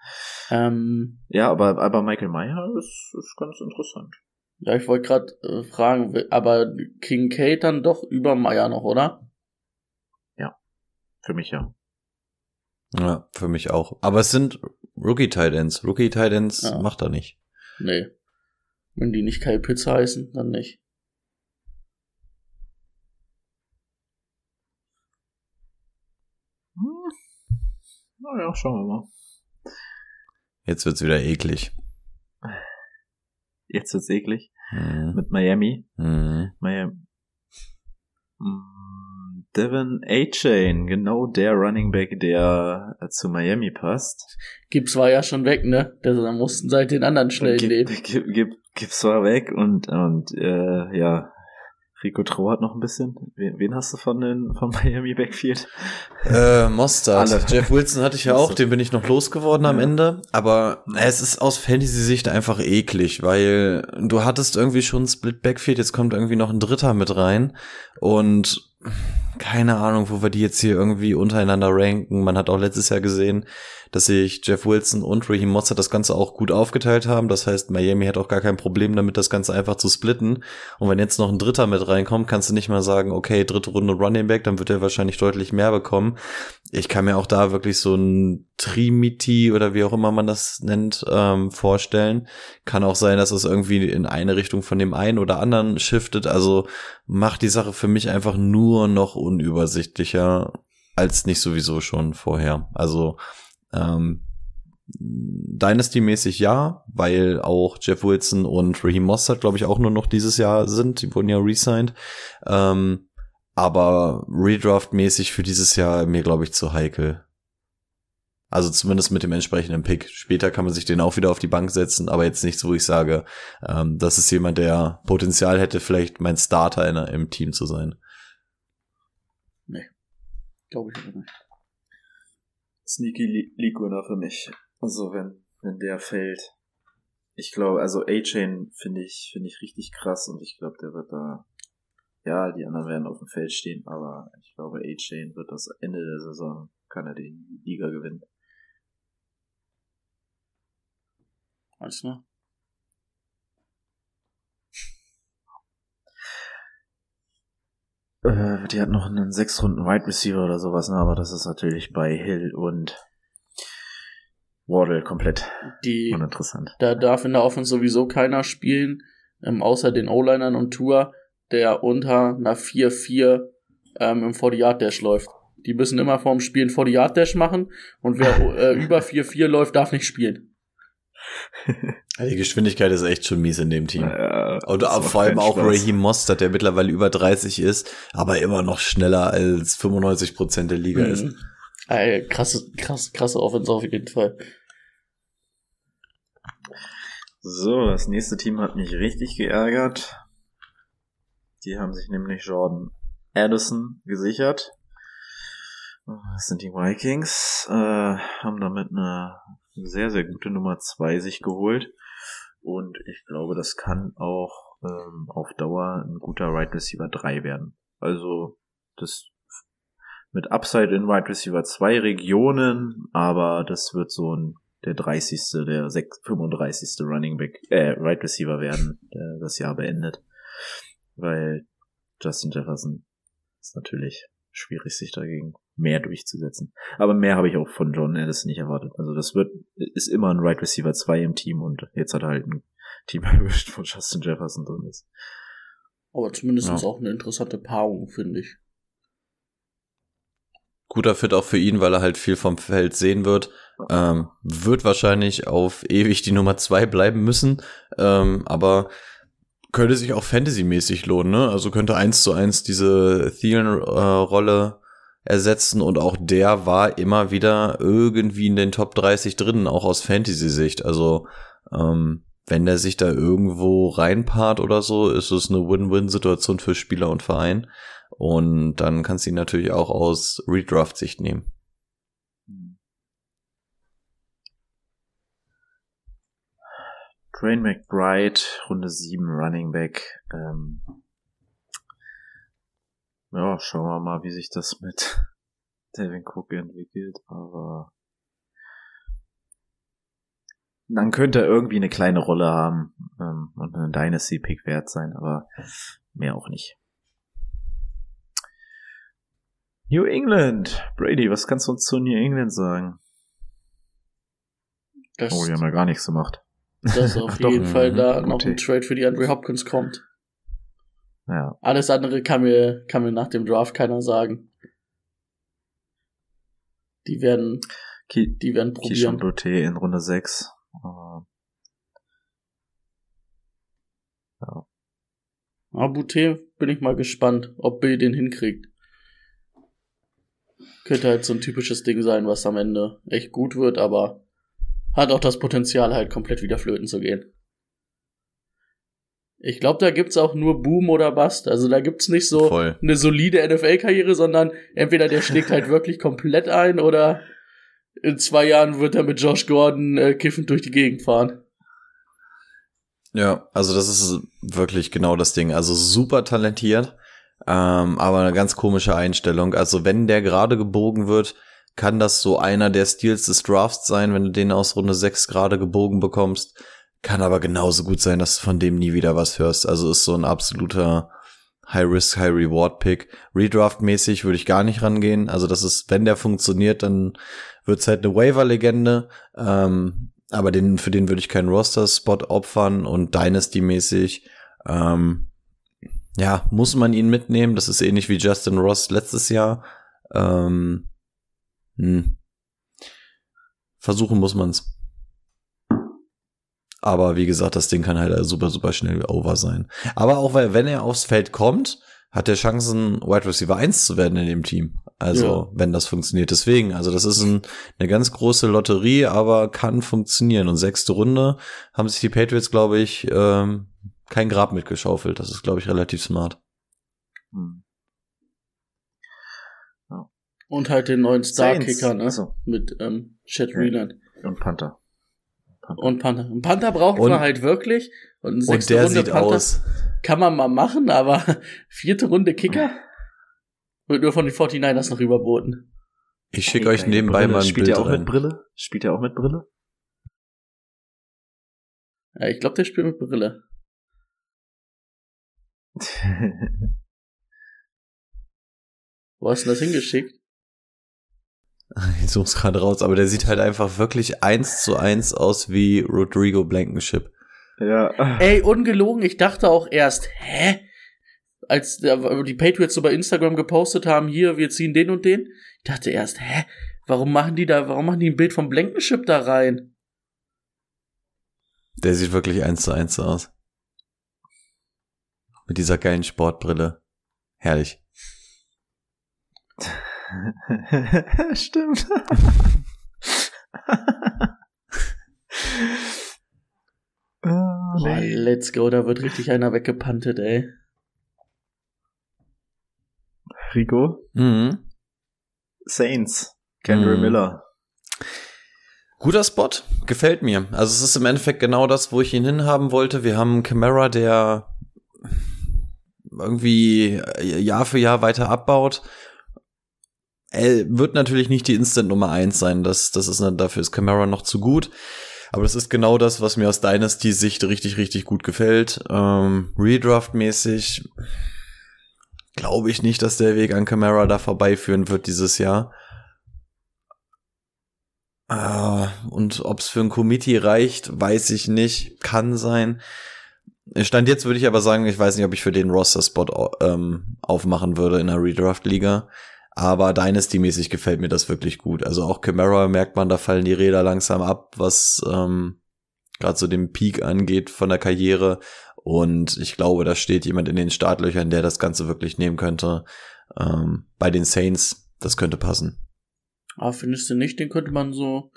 Ähm,
ja, aber, aber Michael Meyer ist, ist ganz interessant.
Ja, ich wollte gerade äh, fragen, aber King Kate dann doch über Meyer noch, oder?
Für mich ja.
Ja, für mich auch. Aber es sind Rookie-Titans. Rookie-Titans
Ja.
macht er nicht.
Nee. Wenn die nicht Kyle Pitts heißen, dann nicht.
Naja, schauen wir mal.
Jetzt wird's wieder eklig.
Jetzt wird's eklig.
Mhm.
Mit Miami.
Mhm.
Miami. Devin A-Chain, genau der Running Back, der äh, zu Miami passt.
Gibbs war ja schon weg, ne? Der, da mussten seit den anderen schnell
Gib,
leben.
gib, gib, gib's war weg und, und äh, ja, Rico Trauert noch ein bisschen. Wen, wen hast du von den von [laughs] Miami Backfield?
Äh, Mostard.
Alle.
Jeff Wilson hatte ich ja auch, den bin ich noch losgeworden am
Ja.
Ende. Aber es ist aus Fantasy-Sicht einfach eklig, weil du hattest irgendwie schon Split Backfield, jetzt kommt irgendwie noch ein Dritter mit rein. Und keine Ahnung, wo wir die jetzt hier irgendwie untereinander ranken. Man hat auch letztes Jahr gesehen, dass sich Jeff Wilson und Raheem Mostert das Ganze auch gut aufgeteilt haben. Das heißt, Miami hat auch gar kein Problem damit, das Ganze einfach zu splitten. Und wenn jetzt noch ein Dritter mit reinkommt, kannst du nicht mal sagen, okay, dritte Runde Running Back, dann wird er wahrscheinlich deutlich mehr bekommen. Ich kann mir auch da wirklich so ein Trimiti oder wie auch immer man das nennt, ähm, vorstellen. Kann auch sein, dass es irgendwie in eine Richtung von dem einen oder anderen shiftet. Also macht die Sache für mich einfach nur noch unübersichtlicher als nicht sowieso schon vorher. Also ähm, Dynasty-mäßig ja, weil auch Jeff Wilson und Raheem Mossad, glaube ich, auch nur noch dieses Jahr sind. Die wurden ja resigned. Ähm, aber Redraft-mäßig für dieses Jahr mir, glaube ich, zu heikel. Also zumindest mit dem entsprechenden Pick. Später kann man sich den auch wieder auf die Bank setzen, aber jetzt nichts, wo ich sage, ähm, das ist jemand, der Potenzial hätte, vielleicht mein Starter in, im Team zu sein.
Glaube ich aber nicht.
Sneaky Winner für mich. Also wenn, wenn der fällt. Ich glaube, also A-Chain finde ich, finde ich richtig krass und ich glaube, der wird da, ja, die anderen werden auf dem Feld stehen, aber ich glaube, A-Chain wird das Ende der Saison, kann er die Liga gewinnen.
Weißt du?
Äh, die hat noch einen sechs Runden Wide Receiver oder sowas, ne? aber das ist natürlich bei Hill und Waddle komplett
Die,
uninteressant.
da darf in der Offense sowieso keiner spielen, ähm, außer den O-Linern und Tour, der unter einer 4-4 ähm, im 40-Yard-Dash läuft. Die müssen immer vorm Spielen 40-Yard-Dash machen und wer äh, [laughs] über 4-4 läuft, darf nicht spielen.
Die Geschwindigkeit ist echt schon mies in dem Team.
Ja,
Und vor allem auch
Spaß.
Raheem Mostert, der mittlerweile über 30 ist, aber immer noch schneller als 95 Prozent der Liga ist.
Mhm. Ey, krasse, krass, krasse Offense auf jeden Fall.
So, das nächste Team hat mich richtig geärgert. Die haben sich nämlich Jordan Addison gesichert. Das sind die Vikings. Äh, haben damit eine sehr, sehr gute Nummer zwei sich geholt. Und ich glaube, das kann auch ähm, auf Dauer ein guter Right Receiver 3 werden. Also das mit Upside in Wide Receiver 2 Regionen, aber das wird so ein der 30. der 6, 35. Running Back, äh, Right Receiver werden, der das Jahr beendet. Weil Justin Jefferson ist natürlich schwierig, sich dagegen mehr durchzusetzen. Aber mehr habe ich auch von John Addison nicht erwartet. Also das wird, ist immer ein Right Receiver 2 im Team und jetzt hat er halt ein Team [laughs] erwischt, wo Justin Jefferson drin ist.
Aber zumindest
Ja.
auch eine interessante Paarung, finde ich.
Guter Fit auch für ihn, weil er halt viel vom Feld sehen wird. Ähm, wird wahrscheinlich auf ewig die Nummer zwei bleiben müssen. Ähm, aber könnte sich auch Fantasy-mäßig lohnen, ne? Also könnte eins zu eins diese Thielen-Rolle ersetzen und auch der war immer wieder irgendwie in den Top 30 drin, auch aus Fantasy-Sicht. Also ähm, wenn der sich da irgendwo reinpaart oder so, ist es eine Win-Win-Situation für Spieler und Verein. Und dann kannst du ihn natürlich auch aus Redraft-Sicht nehmen.
Train McBride, Runde 7, Running Back. Ähm, ja, schauen wir mal, wie sich das [laughs] mit Devin Cook entwickelt, aber dann könnte er irgendwie eine kleine Rolle haben ähm, und ein Dynasty-Pick wert sein, aber mehr auch nicht. New England. Brady, was kannst du uns zu New England sagen?
Dass,
Oh, die haben ja gar nichts gemacht.
Dass auf
Doch,
jeden Fall
mhm,
da noch ein. Trade für die Andre Hopkins kommt.
Ja.
Alles andere kann mir, kann mir nach dem Draft keiner sagen. Die werden,
Ki
die werden probieren.
Boutte in Runde 6.
Aber Boutte bin ich mal gespannt, ob Bill den hinkriegt. Könnte halt so ein typisches Ding sein, was am Ende echt gut wird, aber hat auch das Potenzial, halt komplett wieder flöten zu gehen. Ich glaube, da gibt's auch nur Boom oder Bust. Also da gibt's nicht so
Voll.
eine solide NFL-Karriere, sondern entweder der schlägt halt [laughs] wirklich komplett ein oder in zwei Jahren wird er mit Josh Gordon äh, kiffend durch die Gegend fahren.
Ja, also das ist wirklich genau das Ding. Also super talentiert, ähm, aber eine ganz komische Einstellung. Also wenn der gerade gebogen wird, kann das so einer der Steals des Drafts sein, wenn du den aus Runde 6 gerade gebogen bekommst. Kann aber genauso gut sein, dass du von dem nie wieder was hörst. Also ist so ein absoluter High-Risk, High-Reward-Pick. Redraft-mäßig würde ich gar nicht rangehen. Also das ist, wenn der funktioniert, dann wird's halt eine Waiver-Legende. Ähm, aber den, für den würde ich keinen Roster-Spot opfern und Dynasty-mäßig, ähm, ja, muss man ihn mitnehmen. Das ist ähnlich wie Justin Ross letztes Jahr. Ähm, hm. Versuchen muss man's. Aber wie gesagt, das Ding kann halt super, super schnell over sein. Aber auch weil, wenn er aufs Feld kommt, hat er Chancen, Wide Receiver 1 zu werden in dem Team. Also,
Ja.
wenn das funktioniert. Deswegen, also das ist ein, eine ganz große Lotterie, aber kann funktionieren. Und sechste Runde haben sich die Patriots, glaube ich, ähm, kein Grab mitgeschaufelt. Das ist, glaube ich, relativ smart.
Hm.
Und halt den neuen Star-Kicker, ne?
Achso.
Mit ähm, Chad
Ja.
Whelan.
Und Panther. Panther.
Und Panther. Ein Panther braucht
Und-
man halt wirklich. Und, eine
Und
sechste
der
Runde
sieht
Panther
aus.
kann man mal machen, aber [laughs] vierte Runde Kicker wird nur von den 49ers noch überboten.
Ich schicke euch nebenbei
Brille.
mal ein
Spielt
Bild
er auch
rein.
mit Brille? Spielt er auch mit Brille?
Ja, ich glaube, der spielt mit Brille. [laughs] Wo hast du denn das hingeschickt? [laughs]
Ich such's gerade raus, aber der sieht halt einfach wirklich eins zu eins aus wie Rodrigo Blankenship.
ja.
Ey, ungelogen, ich dachte auch erst, hä? Als die Patriots so bei Instagram gepostet haben, hier, wir ziehen den und den. Ich dachte erst, hä? Warum machen die da, warum machen die ein Bild vom Blankenship da rein?
Der sieht wirklich eins zu eins aus. Mit dieser geilen Sportbrille. Herrlich. [laughs] [laughs]
Stimmt. [laughs]
Oh,
nee.
let's go, da wird richtig einer weggepantet, ey.
Rico?
Mhm.
Saints. Kendra
Mhm.
Miller.
Guter Spot, gefällt mir. Also es ist im Endeffekt genau das, wo ich ihn hinhaben wollte. Wir haben einen Camara, der irgendwie Jahr für Jahr weiter abbaut. Er wird natürlich nicht die Instant Nummer eins sein. Das, das ist, dafür ist Camara noch zu gut. Aber das ist genau das, was mir aus Dynasty-Sicht richtig, richtig gut gefällt. Ähm, Redraft-mäßig glaube ich nicht, dass der Weg an Camara da vorbeiführen wird dieses Jahr. Ah, und ob es für ein Committee reicht, weiß ich nicht. Kann sein. Stand jetzt würde ich aber sagen, ich weiß nicht, ob ich für den Roster-Spot ähm, aufmachen würde in einer Redraft-Liga. Aber Dynasty-mäßig gefällt mir das wirklich gut. Also auch Camara merkt man, da fallen die Räder langsam ab, was ähm, gerade so den Peak angeht von der Karriere. Und ich glaube, da steht jemand in den Startlöchern, der das Ganze wirklich nehmen könnte. Ähm, bei den Saints, das könnte passen.
Ah, findest du nicht, den könnte man so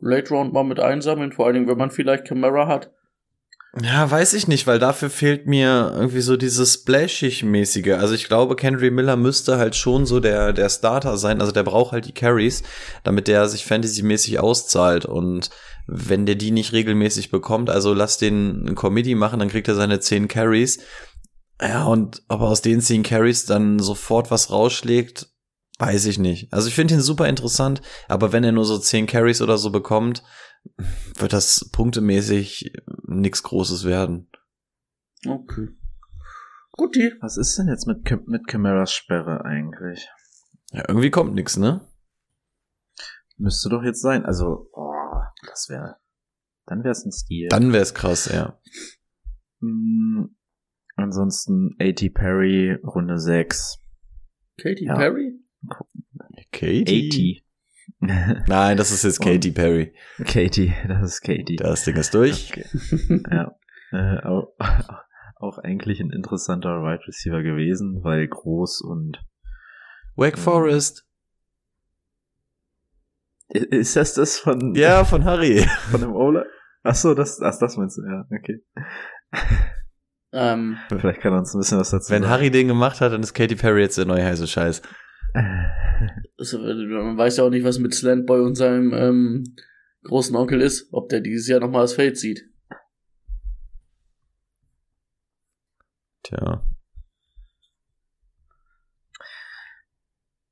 Late Round mal mit einsammeln, vor allen Dingen, wenn man vielleicht Camera hat.
Ja, weiß ich nicht, weil dafür fehlt mir irgendwie so dieses Splashig-mäßige. Also ich glaube, Kendry Miller müsste halt schon so der, der Starter sein. Also der braucht halt die Carries, damit der sich Fantasy-mäßig auszahlt. Und wenn der die nicht regelmäßig bekommt, also lass den ein Committee machen, dann kriegt er seine 10 Carries. Ja, und ob er aus den 10 Carries dann sofort was rausschlägt, weiß ich nicht. Also ich finde ihn super interessant, aber wenn er nur so 10 Carries oder so bekommt, wird das punktemäßig nichts Großes werden.
Okay. Guti.
Was ist denn jetzt mit, Cam- mit Camaras Sperre eigentlich?
Ja, irgendwie kommt nix, ne?
Müsste doch jetzt sein. Also, oh, das wäre. Dann wäre es ein Stil.
Dann wär's krass, ja.
Mm, ansonsten A.T. Perry, Runde 6.
Katy
Ja.
Perry?
Katie?
80. [laughs]
Nein, das ist jetzt Katy Perry.
Katie, das ist Katie.
Das Ding ist durch.
Okay. [laughs] ja. Äh, auch, [laughs] auch eigentlich ein interessanter Wide Receiver gewesen, weil groß und
Wake Forest.
I- ist das das von
Ja, von Harry.
von dem Ola? Ach so, das ach, das meinst du ja, okay.
Ähm,
Vielleicht kann er uns ein bisschen was dazu
Wenn
sagen.
Harry den gemacht hat, dann ist Katy Perry jetzt der neue heiße Scheiß. [laughs]
also, man weiß ja auch nicht, was mit Slantboy und seinem ähm, großen Onkel ist, ob der dieses Jahr nochmal das Feld sieht.
Tja.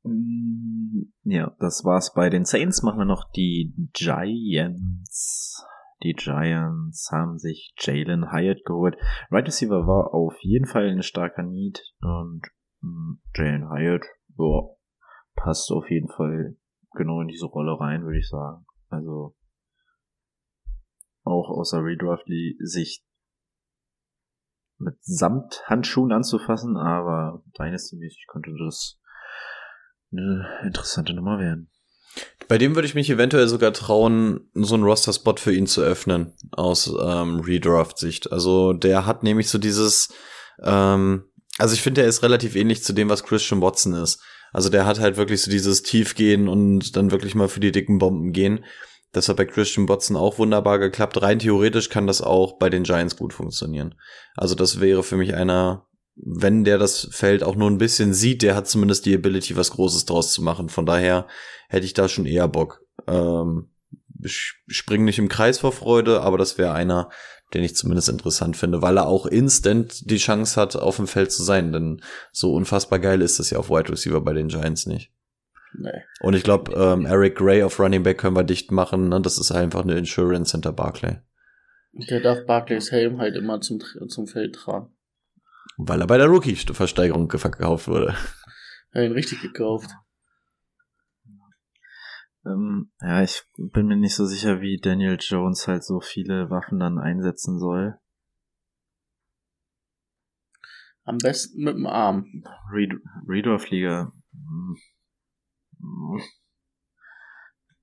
Mm, Ja, das war's bei den Saints. Machen wir noch die Giants. Die Giants haben sich Jalen Hyatt geholt. Right Receiver war auf jeden Fall ein starker Need und mm, Jalen Hyatt, boah, passt auf jeden Fall genau in diese Rolle rein, würde ich sagen. Also auch außer Redraft-Sicht mit Samthandschuhen anzufassen, aber Dynasty-mäßig könnte das eine interessante Nummer werden.
Bei dem würde ich mich eventuell sogar trauen, so einen Roster-Spot für ihn zu öffnen, aus ähm, Redraft-Sicht. Also der hat nämlich so dieses, ähm, also ich finde, der ist relativ ähnlich zu dem, was Christian Watson ist. Also der hat halt wirklich so dieses Tiefgehen und dann wirklich mal für die dicken Bomben gehen. Das hat bei Christian Watson auch wunderbar geklappt. Rein theoretisch kann das auch bei den Giants gut funktionieren. Also das wäre für mich einer, wenn der das Feld auch nur ein bisschen sieht, der hat zumindest die Ability, was Großes draus zu machen. Von daher hätte ich da schon eher Bock. Ähm, ich spring nicht im Kreis vor Freude, aber das wäre einer, den ich zumindest interessant finde, weil er auch instant die Chance hat, auf dem Feld zu sein. Denn so unfassbar geil ist das ja auf Wide Receiver bei den Giants nicht.
Nee.
Und ich glaube, ähm, Eric Gray auf Running Back können wir dicht machen. Ne? Das ist einfach eine Insurance hinter Barclay.
Der darf Barclays Helm halt immer zum, zum Feld tragen.
Weil er bei der Rookie-Versteigerung verkauft wurde.
Er hat ihn richtig gekauft.
Ähm, ja, ich bin mir nicht so sicher, wie Daniel Jones halt so viele Waffen dann einsetzen soll.
Am besten mit dem Arm.
Red Redorf-Liga. hm, hm.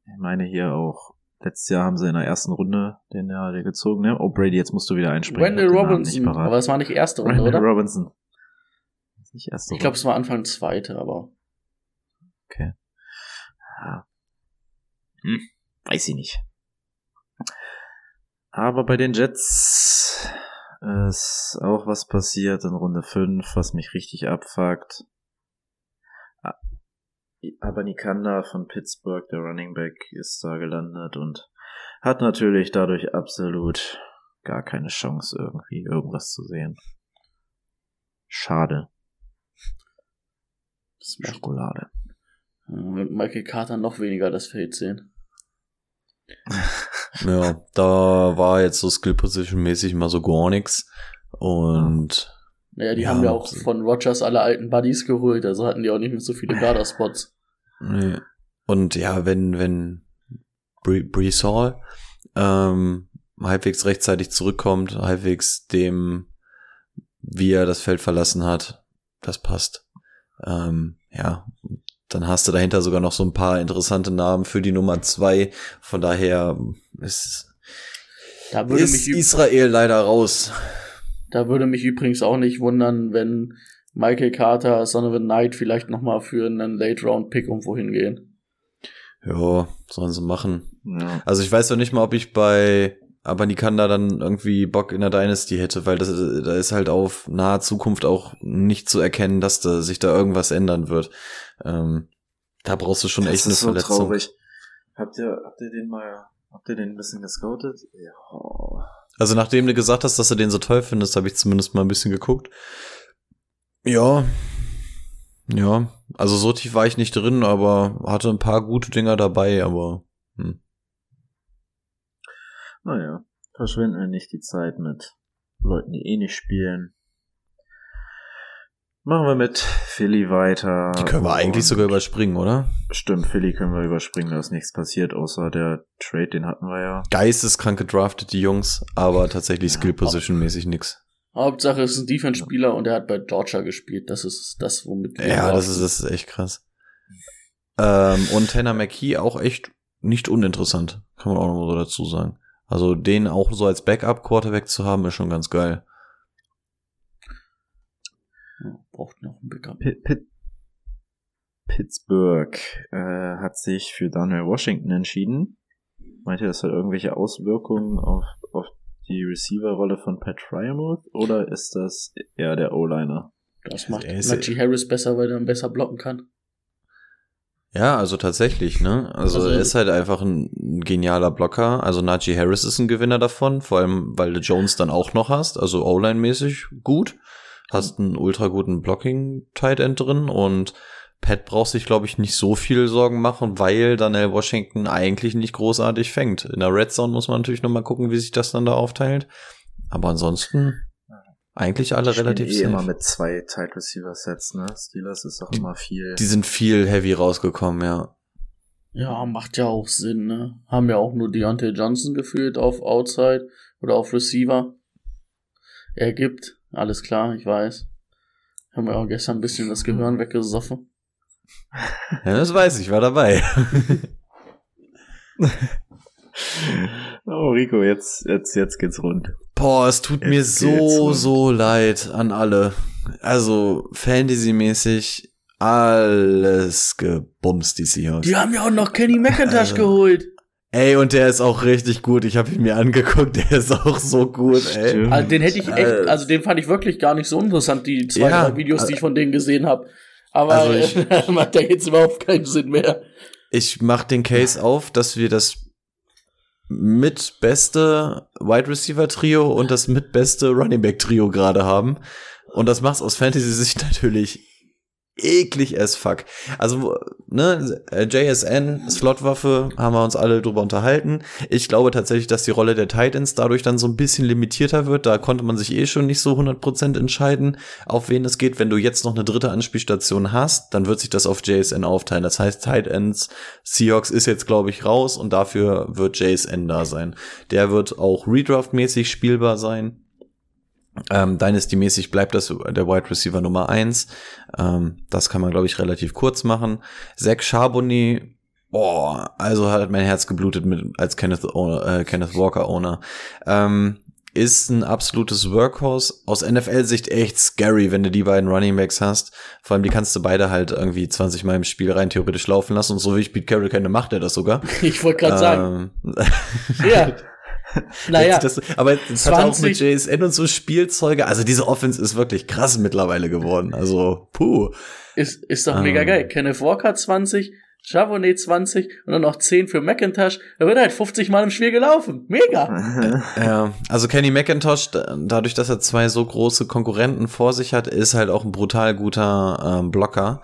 Ich meine hier auch, letztes Jahr haben sie in der ersten Runde den ja der gezogen, ne? Oh, Brady, jetzt musst du wieder einspringen.
Randall Robinson. Aber es war nicht erste Runde,
Randall
oder?
Robinson. Das nicht erste
Ich glaube, es war Anfang zweite, aber.
Okay. Ja. Hm, weiß ich nicht. Aber bei den Jets ist auch was passiert in Runde 5, was mich richtig abfuckt. Ah, Abanikanda von Pittsburgh, der Running Back, ist da gelandet und hat natürlich dadurch absolut gar keine Chance, irgendwie irgendwas zu sehen. Schade. Schokolade.
mit Michael Carter noch weniger das Feld sehen. [laughs]
Ja, da war jetzt so Skill-Position-mäßig mal so gar nix. Und
Naja, die
Ja,
haben ja auch von Rogers alle alten Buddies geholt, also hatten die auch nicht mehr so viele Garder-Spots.
Nee. Und ja, wenn, wenn Bree, Brees Hall ähm, halbwegs rechtzeitig zurückkommt, halbwegs dem, wie er das Feld verlassen hat, das passt. Ähm, ja, dann hast du dahinter sogar noch so ein paar interessante Namen für die Nummer zwei. Von daher ist,
Da würde,
ist Israel leider raus.
da würde mich übrigens auch nicht wundern, wenn Michael Carter, Son of a Knight vielleicht nochmal für einen Late-Round-Pick irgendwo hingehen.
Ja, sollen sie machen.
Ja.
Also ich weiß noch nicht mal, ob ich bei Abanikanda dann irgendwie Bock in der Dynasty hätte, weil das, da ist halt auf nahe Zukunft auch nicht zu erkennen, dass da sich da irgendwas ändern wird. Ähm, da brauchst du schon echt eine Verletzung.
Habt ihr, habt ihr den mal, habt ihr den ein bisschen gescoutet? Ja.
Also nachdem du gesagt hast, dass du den so toll findest, habe ich zumindest mal ein bisschen geguckt. Ja. Ja, also so tief war ich nicht drin, aber hatte ein paar gute Dinger dabei, aber hm.
Naja, verschwenden wir nicht die Zeit mit Leuten, die eh nicht spielen. Machen wir mit Philly weiter.
Die können wir eigentlich sogar überspringen, oder?
Stimmt, Philly können wir überspringen, da ist nichts passiert, außer der Trade, den hatten wir ja.
Geisteskrank gedraftet, die Jungs, aber tatsächlich Skill-Position-mäßig nix.
Hauptsache es ist ein Defense-Spieler und er hat bei Georgia gespielt. Das ist das, womit wir
Ja, das ist, das ist echt krass. Ähm, und Tanner McKee auch echt nicht uninteressant, kann man auch noch mal so dazu sagen. Also den auch so als Backup-Quarterback zu haben, ist schon ganz geil.
Braucht noch ein Backup.
Pit, Pit, Pittsburgh äh, hat sich für Daniel Washington entschieden. Meint ihr, das hat irgendwelche Auswirkungen auf, auf die Receiver-Rolle von Pat Fryermuth oder ist das eher der O-Liner?
Das macht Najee Harris besser, weil er dann besser blocken kann.
Ja, also tatsächlich, ne? Also,
Also-
er ist halt einfach ein, genialer Blocker. Also Najee Harris ist ein Gewinner davon, vor allem weil du Jones dann auch noch hast, also O-Line-mäßig gut. Hast einen ultra guten Blocking-Tight End drin und Pat braucht sich, glaube ich, nicht so viel Sorgen machen, weil Daniel Washington eigentlich nicht großartig fängt. In der Red Zone muss man natürlich noch mal gucken, wie sich das dann da aufteilt. Aber ansonsten eigentlich alle relativ
eh
safe.
immer mit zwei Tight Receiver Sets, ne? Steelers ist auch immer viel.
Die sind viel heavy rausgekommen, ja.
Ja, macht ja auch Sinn, ne? Haben ja auch nur Deontay Johnson gefühlt auf Outside oder auf Receiver. Er gibt, alles klar, ich weiß. Haben wir auch gestern ein bisschen das Gehirn weggesoffen.
Ja, das weiß ich, war dabei. [laughs]
oh, Rico, jetzt, jetzt, jetzt geht's rund.
Boah, es tut mir
Jetzt geht's
so,
rund.
so leid an alle. Also, Fantasy-mäßig alles gebumst, die Seahawks.
Die haben ja auch noch Kenny McIntosh
Also-
geholt.
Ey, und der ist auch richtig gut. Ich habe ihn mir angeguckt, [laughs] der ist auch so gut, ey.
Also den hätte ich echt, also den fand ich wirklich gar nicht so interessant, die zwei,
Ja,
drei Videos, die ich von denen gesehen habe. Aber
Also ich-
äh, [laughs] macht ja jetzt überhaupt keinen Sinn mehr.
Ich mach den Case auf, dass wir das mit beste Wide Receiver Trio und das mit beste Running Back Trio gerade haben. Und das macht's aus Fantasy-Sicht [laughs] natürlich eklig as fuck. Also, ne, äh, JSN, Slotwaffe, haben wir uns alle drüber unterhalten. Ich glaube tatsächlich, dass die Rolle der Titans dadurch dann so ein bisschen limitierter wird. Da konnte man sich eh schon nicht so 100% entscheiden, auf wen es geht. Wenn du jetzt noch eine dritte Anspielstation hast, dann wird sich das auf JSN aufteilen. Das heißt, Titans, Seahawks ist jetzt, glaube ich, raus und dafür wird JSN da sein. Der wird auch Redraft-mäßig spielbar sein. Ähm, Dynasty-mäßig bleibt das der Wide Receiver Nummer eins. Ähm, das kann man, glaube ich, relativ kurz machen. Zach Charbonnet, boah, also hat mein Herz geblutet mit als Kenneth, äh, Kenneth Walker Owner. Ähm, ist ein absolutes Workhorse. Aus NFL-Sicht echt scary, wenn du die beiden Running Backs hast. Vor allem, die kannst du beide halt irgendwie 20 Mal im Spiel rein theoretisch laufen lassen. Und so wie ich Pete Carroll kenne, macht er das sogar. [laughs]
Ich wollte gerade sagen,
Ähm,
ja. [laughs] [laughs] Naja,
das, aber jetzt hat auch mit
20
JSN und so Spielzeuge. Also diese Offense ist wirklich krass mittlerweile geworden. Also, puh.
ist, ist doch mega
Ähm.
geil. Kenneth Walker 20, Chavonet 20 und dann noch 10 für McIntosh. Da wird halt 50 Mal im Spiel gelaufen. Mega. [laughs]
Ja, also Kenny McIntosh, da- dadurch, dass er zwei so große Konkurrenten vor sich hat, ist halt auch ein brutal guter ähm, Blocker.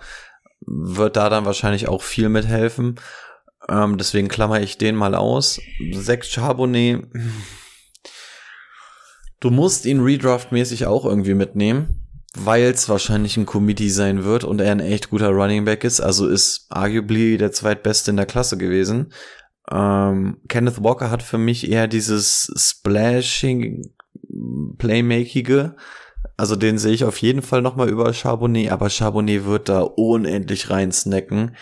Wird da dann wahrscheinlich auch viel mithelfen. Ähm, deswegen klammer ich den mal aus. Sechs Charbonnet. Du musst ihn redraft-mäßig auch irgendwie mitnehmen, weil es wahrscheinlich ein Committee sein wird und er ein echt guter Running Back ist. Also ist arguably der zweitbeste in der Klasse gewesen. Ähm, Kenneth Walker hat für mich eher dieses Splashing, Playmakige. Also den sehe ich auf jeden Fall noch mal über Charbonnet, aber Charbonnet wird da unendlich rein snacken.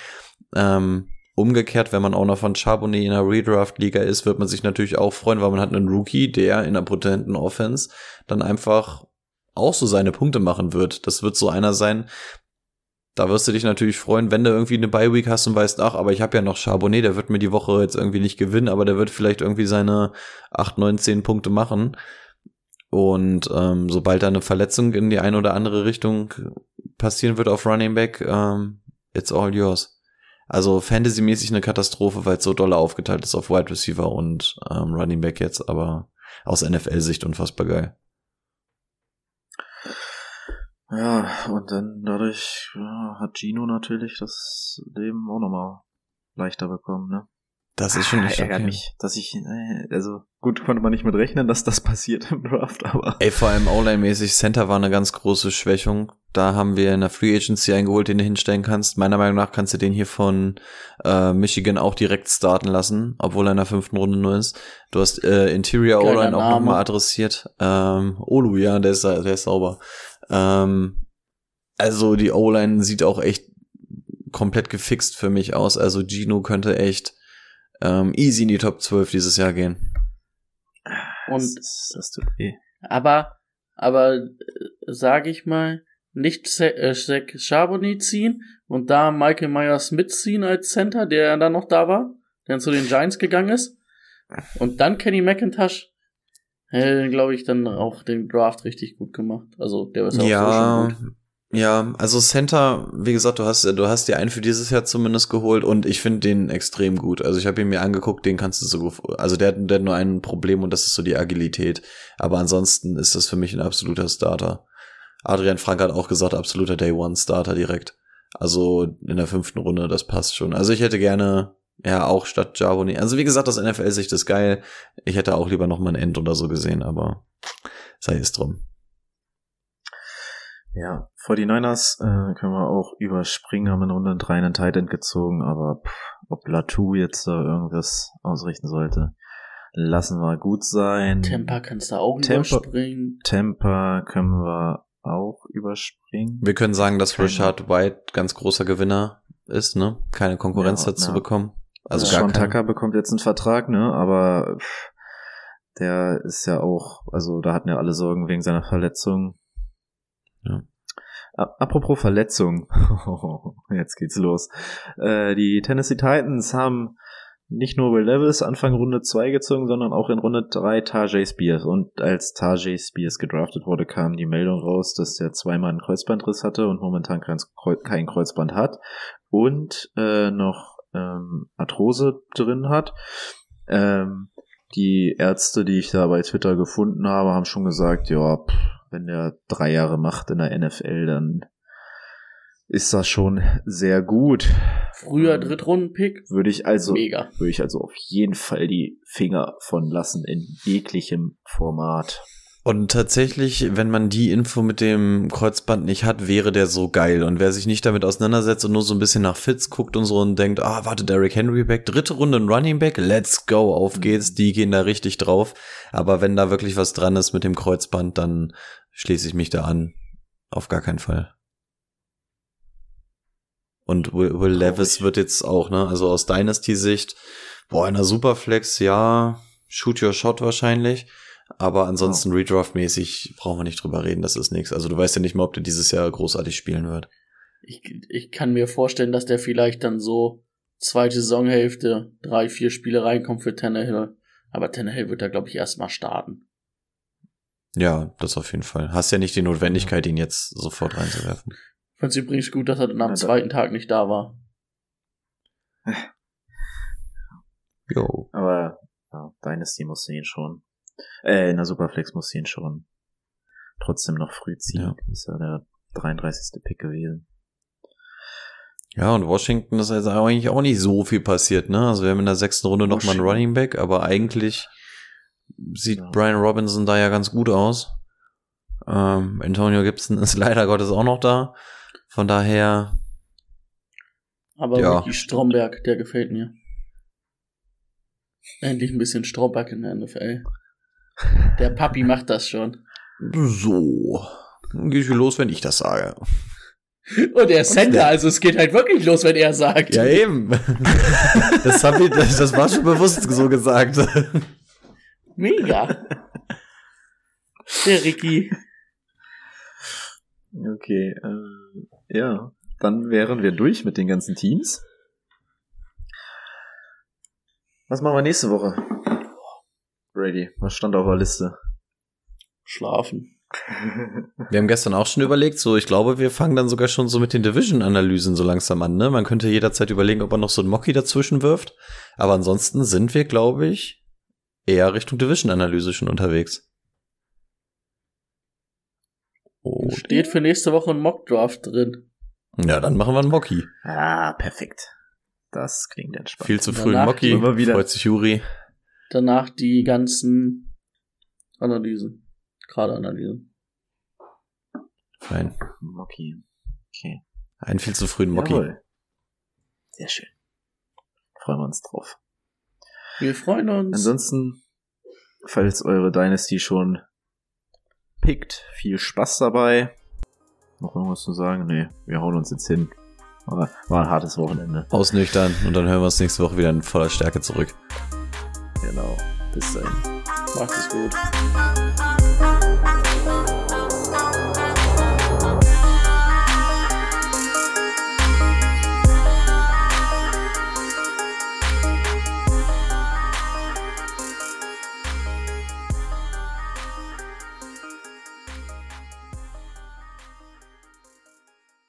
Ähm, umgekehrt, wenn man auch noch von Charbonnet in einer Redraft-Liga ist, wird man sich natürlich auch freuen, weil man hat einen Rookie, der in einer potenten Offense dann einfach auch so seine Punkte machen wird. Das wird so einer sein, da wirst du dich natürlich freuen, wenn du irgendwie eine Bye-Week hast und weißt, ach, aber ich habe ja noch Charbonnet, der wird mir die Woche jetzt irgendwie nicht gewinnen, aber der wird vielleicht irgendwie seine 8, 9, 10 Punkte machen. Und ähm, sobald da eine Verletzung in die eine oder andere Richtung passieren wird auf Running Back, ähm, it's all yours. Also Fantasy-mäßig eine Katastrophe, weil es so doll aufgeteilt ist auf Wide Receiver und ähm, Running Back jetzt, aber aus NFL-Sicht unfassbar geil.
Ja, und dann dadurch ja, hat Gino natürlich das Leben auch nochmal leichter bekommen, ne?
Das ist schon nicht
ärgert
okay.
mich, dass ich, äh, also gut konnte man nicht mit rechnen, dass das [laughs] passiert im Draft, aber
Ey, vor allem O-Line-mäßig, Center war eine ganz große Schwächung. Da haben wir in der Free Agency eingeholt, den du hinstellen kannst. Meiner Meinung nach kannst du den hier von äh, Michigan auch direkt starten lassen, obwohl er in der fünften Runde nur ist. Du hast äh, Interior O-Line auch nochmal adressiert. Ähm, Olu, ja, der ist, der ist sauber. Ähm, also die O-Line sieht auch echt komplett gefixt für mich aus. Also Gino könnte echt ähm, easy in die Top 12 dieses Jahr gehen.
Und
das, das tut weh.
aber, aber äh, sage ich mal, nicht Sa- äh, Zach Charbonnet ziehen und da Michael Myers mitziehen als Center, der dann noch da war, der dann zu den Giants gegangen ist. Und dann Kenny McIntosh, äh, glaube ich, dann auch den Draft richtig gut gemacht. Also der ist auch so
Ja,
schon gut.
Ja, also Center, wie gesagt, du hast, du hast dir einen für dieses Jahr zumindest geholt und ich finde den extrem gut. Also ich habe ihn mir angeguckt, den kannst du so also der, hat- der hat nur ein Problem und das ist so die Agilität. Aber ansonsten ist das für mich ein absoluter Starter. Adrian Frank hat auch gesagt, absoluter Day One Starter direkt. Also in der fünften Runde, das passt schon. Also ich hätte gerne, ja, auch statt Jarboni. Also wie gesagt, das NFL-Sicht ist geil. Ich hätte auch lieber noch mal ein End oder so gesehen, aber sei es drum.
Ja, 49ers äh, können wir auch überspringen, haben in Runde 3 einen Tight End gezogen, aber pff, ob Latu jetzt da irgendwas ausrichten sollte, lassen wir gut sein.
Temper kannst du auch
Temper-
überspringen.
Temper können wir auch überspringen.
Wir können sagen, dass
Keine-
Richard White ganz großer Gewinner ist, ne? Keine Konkurrenz
Ja,
dazu
ja.
bekommen. Also
Also
gar
Sean. Tucker bekommt jetzt einen Vertrag, ne? Aber pff, der ist ja auch, also da hatten ja alle Sorgen wegen seiner Verletzung.
Ja.
Apropos Verletzung, [laughs] jetzt geht's los. Äh, die Tennessee Titans haben nicht nur Will Levis Anfang Runde 2 gezogen, sondern auch in Runde 3 Tajay Spears. Und als Tajay Spears gedraftet wurde, kam die Meldung raus, dass der zweimal einen Kreuzbandriss hatte und momentan kein Kreuzband hat. Und äh, noch ähm, Arthrose drin hat. Ähm, die Ärzte, die ich da bei Twitter gefunden habe, haben schon gesagt, ja, pff, wenn der drei Jahre macht in der NFL, dann ist das schon sehr gut.
Früher
Ähm,
Drittrunden-Pick.
Würde ich also,
Mega.
würde ich also auf jeden Fall die Finger von lassen in jeglichem Format.
Und tatsächlich, wenn man die Info mit dem Kreuzband nicht hat, wäre der so geil. Und wer sich nicht damit auseinandersetzt und nur so ein bisschen nach Fits guckt und so und denkt, ah, warte, Derrick Henry back, dritte Runde ein Running Back, let's go, auf geht's, die gehen da richtig drauf. Aber wenn da wirklich was dran ist mit dem Kreuzband, dann schließe ich mich da an. Auf gar keinen Fall. Und Will, Will Levis wird jetzt auch, ne, also aus Dynasty-Sicht, boah, in der Superflex, ja, shoot your shot wahrscheinlich. Aber ansonsten Redraft-mäßig brauchen wir nicht drüber reden, das ist nichts. Also du weißt ja nicht mal, ob der dieses Jahr großartig spielen wird.
Ich, ich kann mir vorstellen, dass der vielleicht dann so zweite Saisonhälfte, drei, vier Spiele reinkommt für Tannehill. Aber Tannehill wird da, glaube ich, erstmal starten.
Ja, das auf jeden Fall. Hast ja nicht die Notwendigkeit, ihn jetzt sofort reinzuwerfen.
Ich fand es übrigens gut, dass er dann am
Ja, da-
zweiten Tag nicht da war.
Jo.
Aber ja, Dynasty muss ihn schon. Äh, in der Superflex muss ihn schon trotzdem noch früh ziehen.
Ja.
Ist ja der 33. Pick gewesen.
Ja, und Washington ist jetzt eigentlich auch nicht so viel passiert, ne? Also wir haben in der sechsten Runde noch mal einen. Running Back, aber eigentlich sieht
Ja.
Brian Robinson da ja ganz gut aus. Ähm, Antonio Gibson ist [laughs] leider Gottes auch noch da. Von daher,
Aber
Ja.
Ricky Stromberg, der gefällt mir. Endlich ein bisschen Stromberg in der NFL. Der Papi macht das schon.
so. Dann geht viel los, wenn ich das sage.
Und er ist Center, also es geht halt wirklich los, wenn er sagt.
Ja, eben. Das, hab ich, das, das war schon bewusst so gesagt.
Mega. Der Ricky.
Okay, äh, ja. Dann wären wir durch mit den ganzen Teams. Was machen wir nächste Woche? Brady, was stand auf der Liste?
Schlafen.
Wir haben gestern auch schon überlegt, so ich glaube, wir fangen dann sogar schon so mit den Division-Analysen so langsam an. Ne? Man könnte jederzeit überlegen, ob man noch so ein Mocky dazwischen wirft. Aber ansonsten sind wir, glaube ich, eher Richtung Division-Analyse schon unterwegs. Oh,
Steht für nächste Woche ein Mockdraft drin.
ja, dann machen wir einen Mocky.
Ah, perfekt. Das klingt entspannt.
Viel zu früh ein Mocky.
immer wieder-
Freut sich Juri.
Danach die ganzen Analysen. Gerade Analysen.
rein.
Mocky. Okay.
Einen viel zu frühen Mocky.
Jawohl. Sehr schön. Freuen wir uns drauf.
Wir freuen uns.
Ansonsten, falls eure Dynasty schon pickt, viel Spaß dabei. Noch irgendwas zu sagen? Nee, wir hauen uns jetzt hin. War, war ein hartes Wochenende.
Ausnüchtern und dann hören wir uns nächste Woche wieder in voller Stärke zurück.
Genau. Bis dahin.
Macht es gut.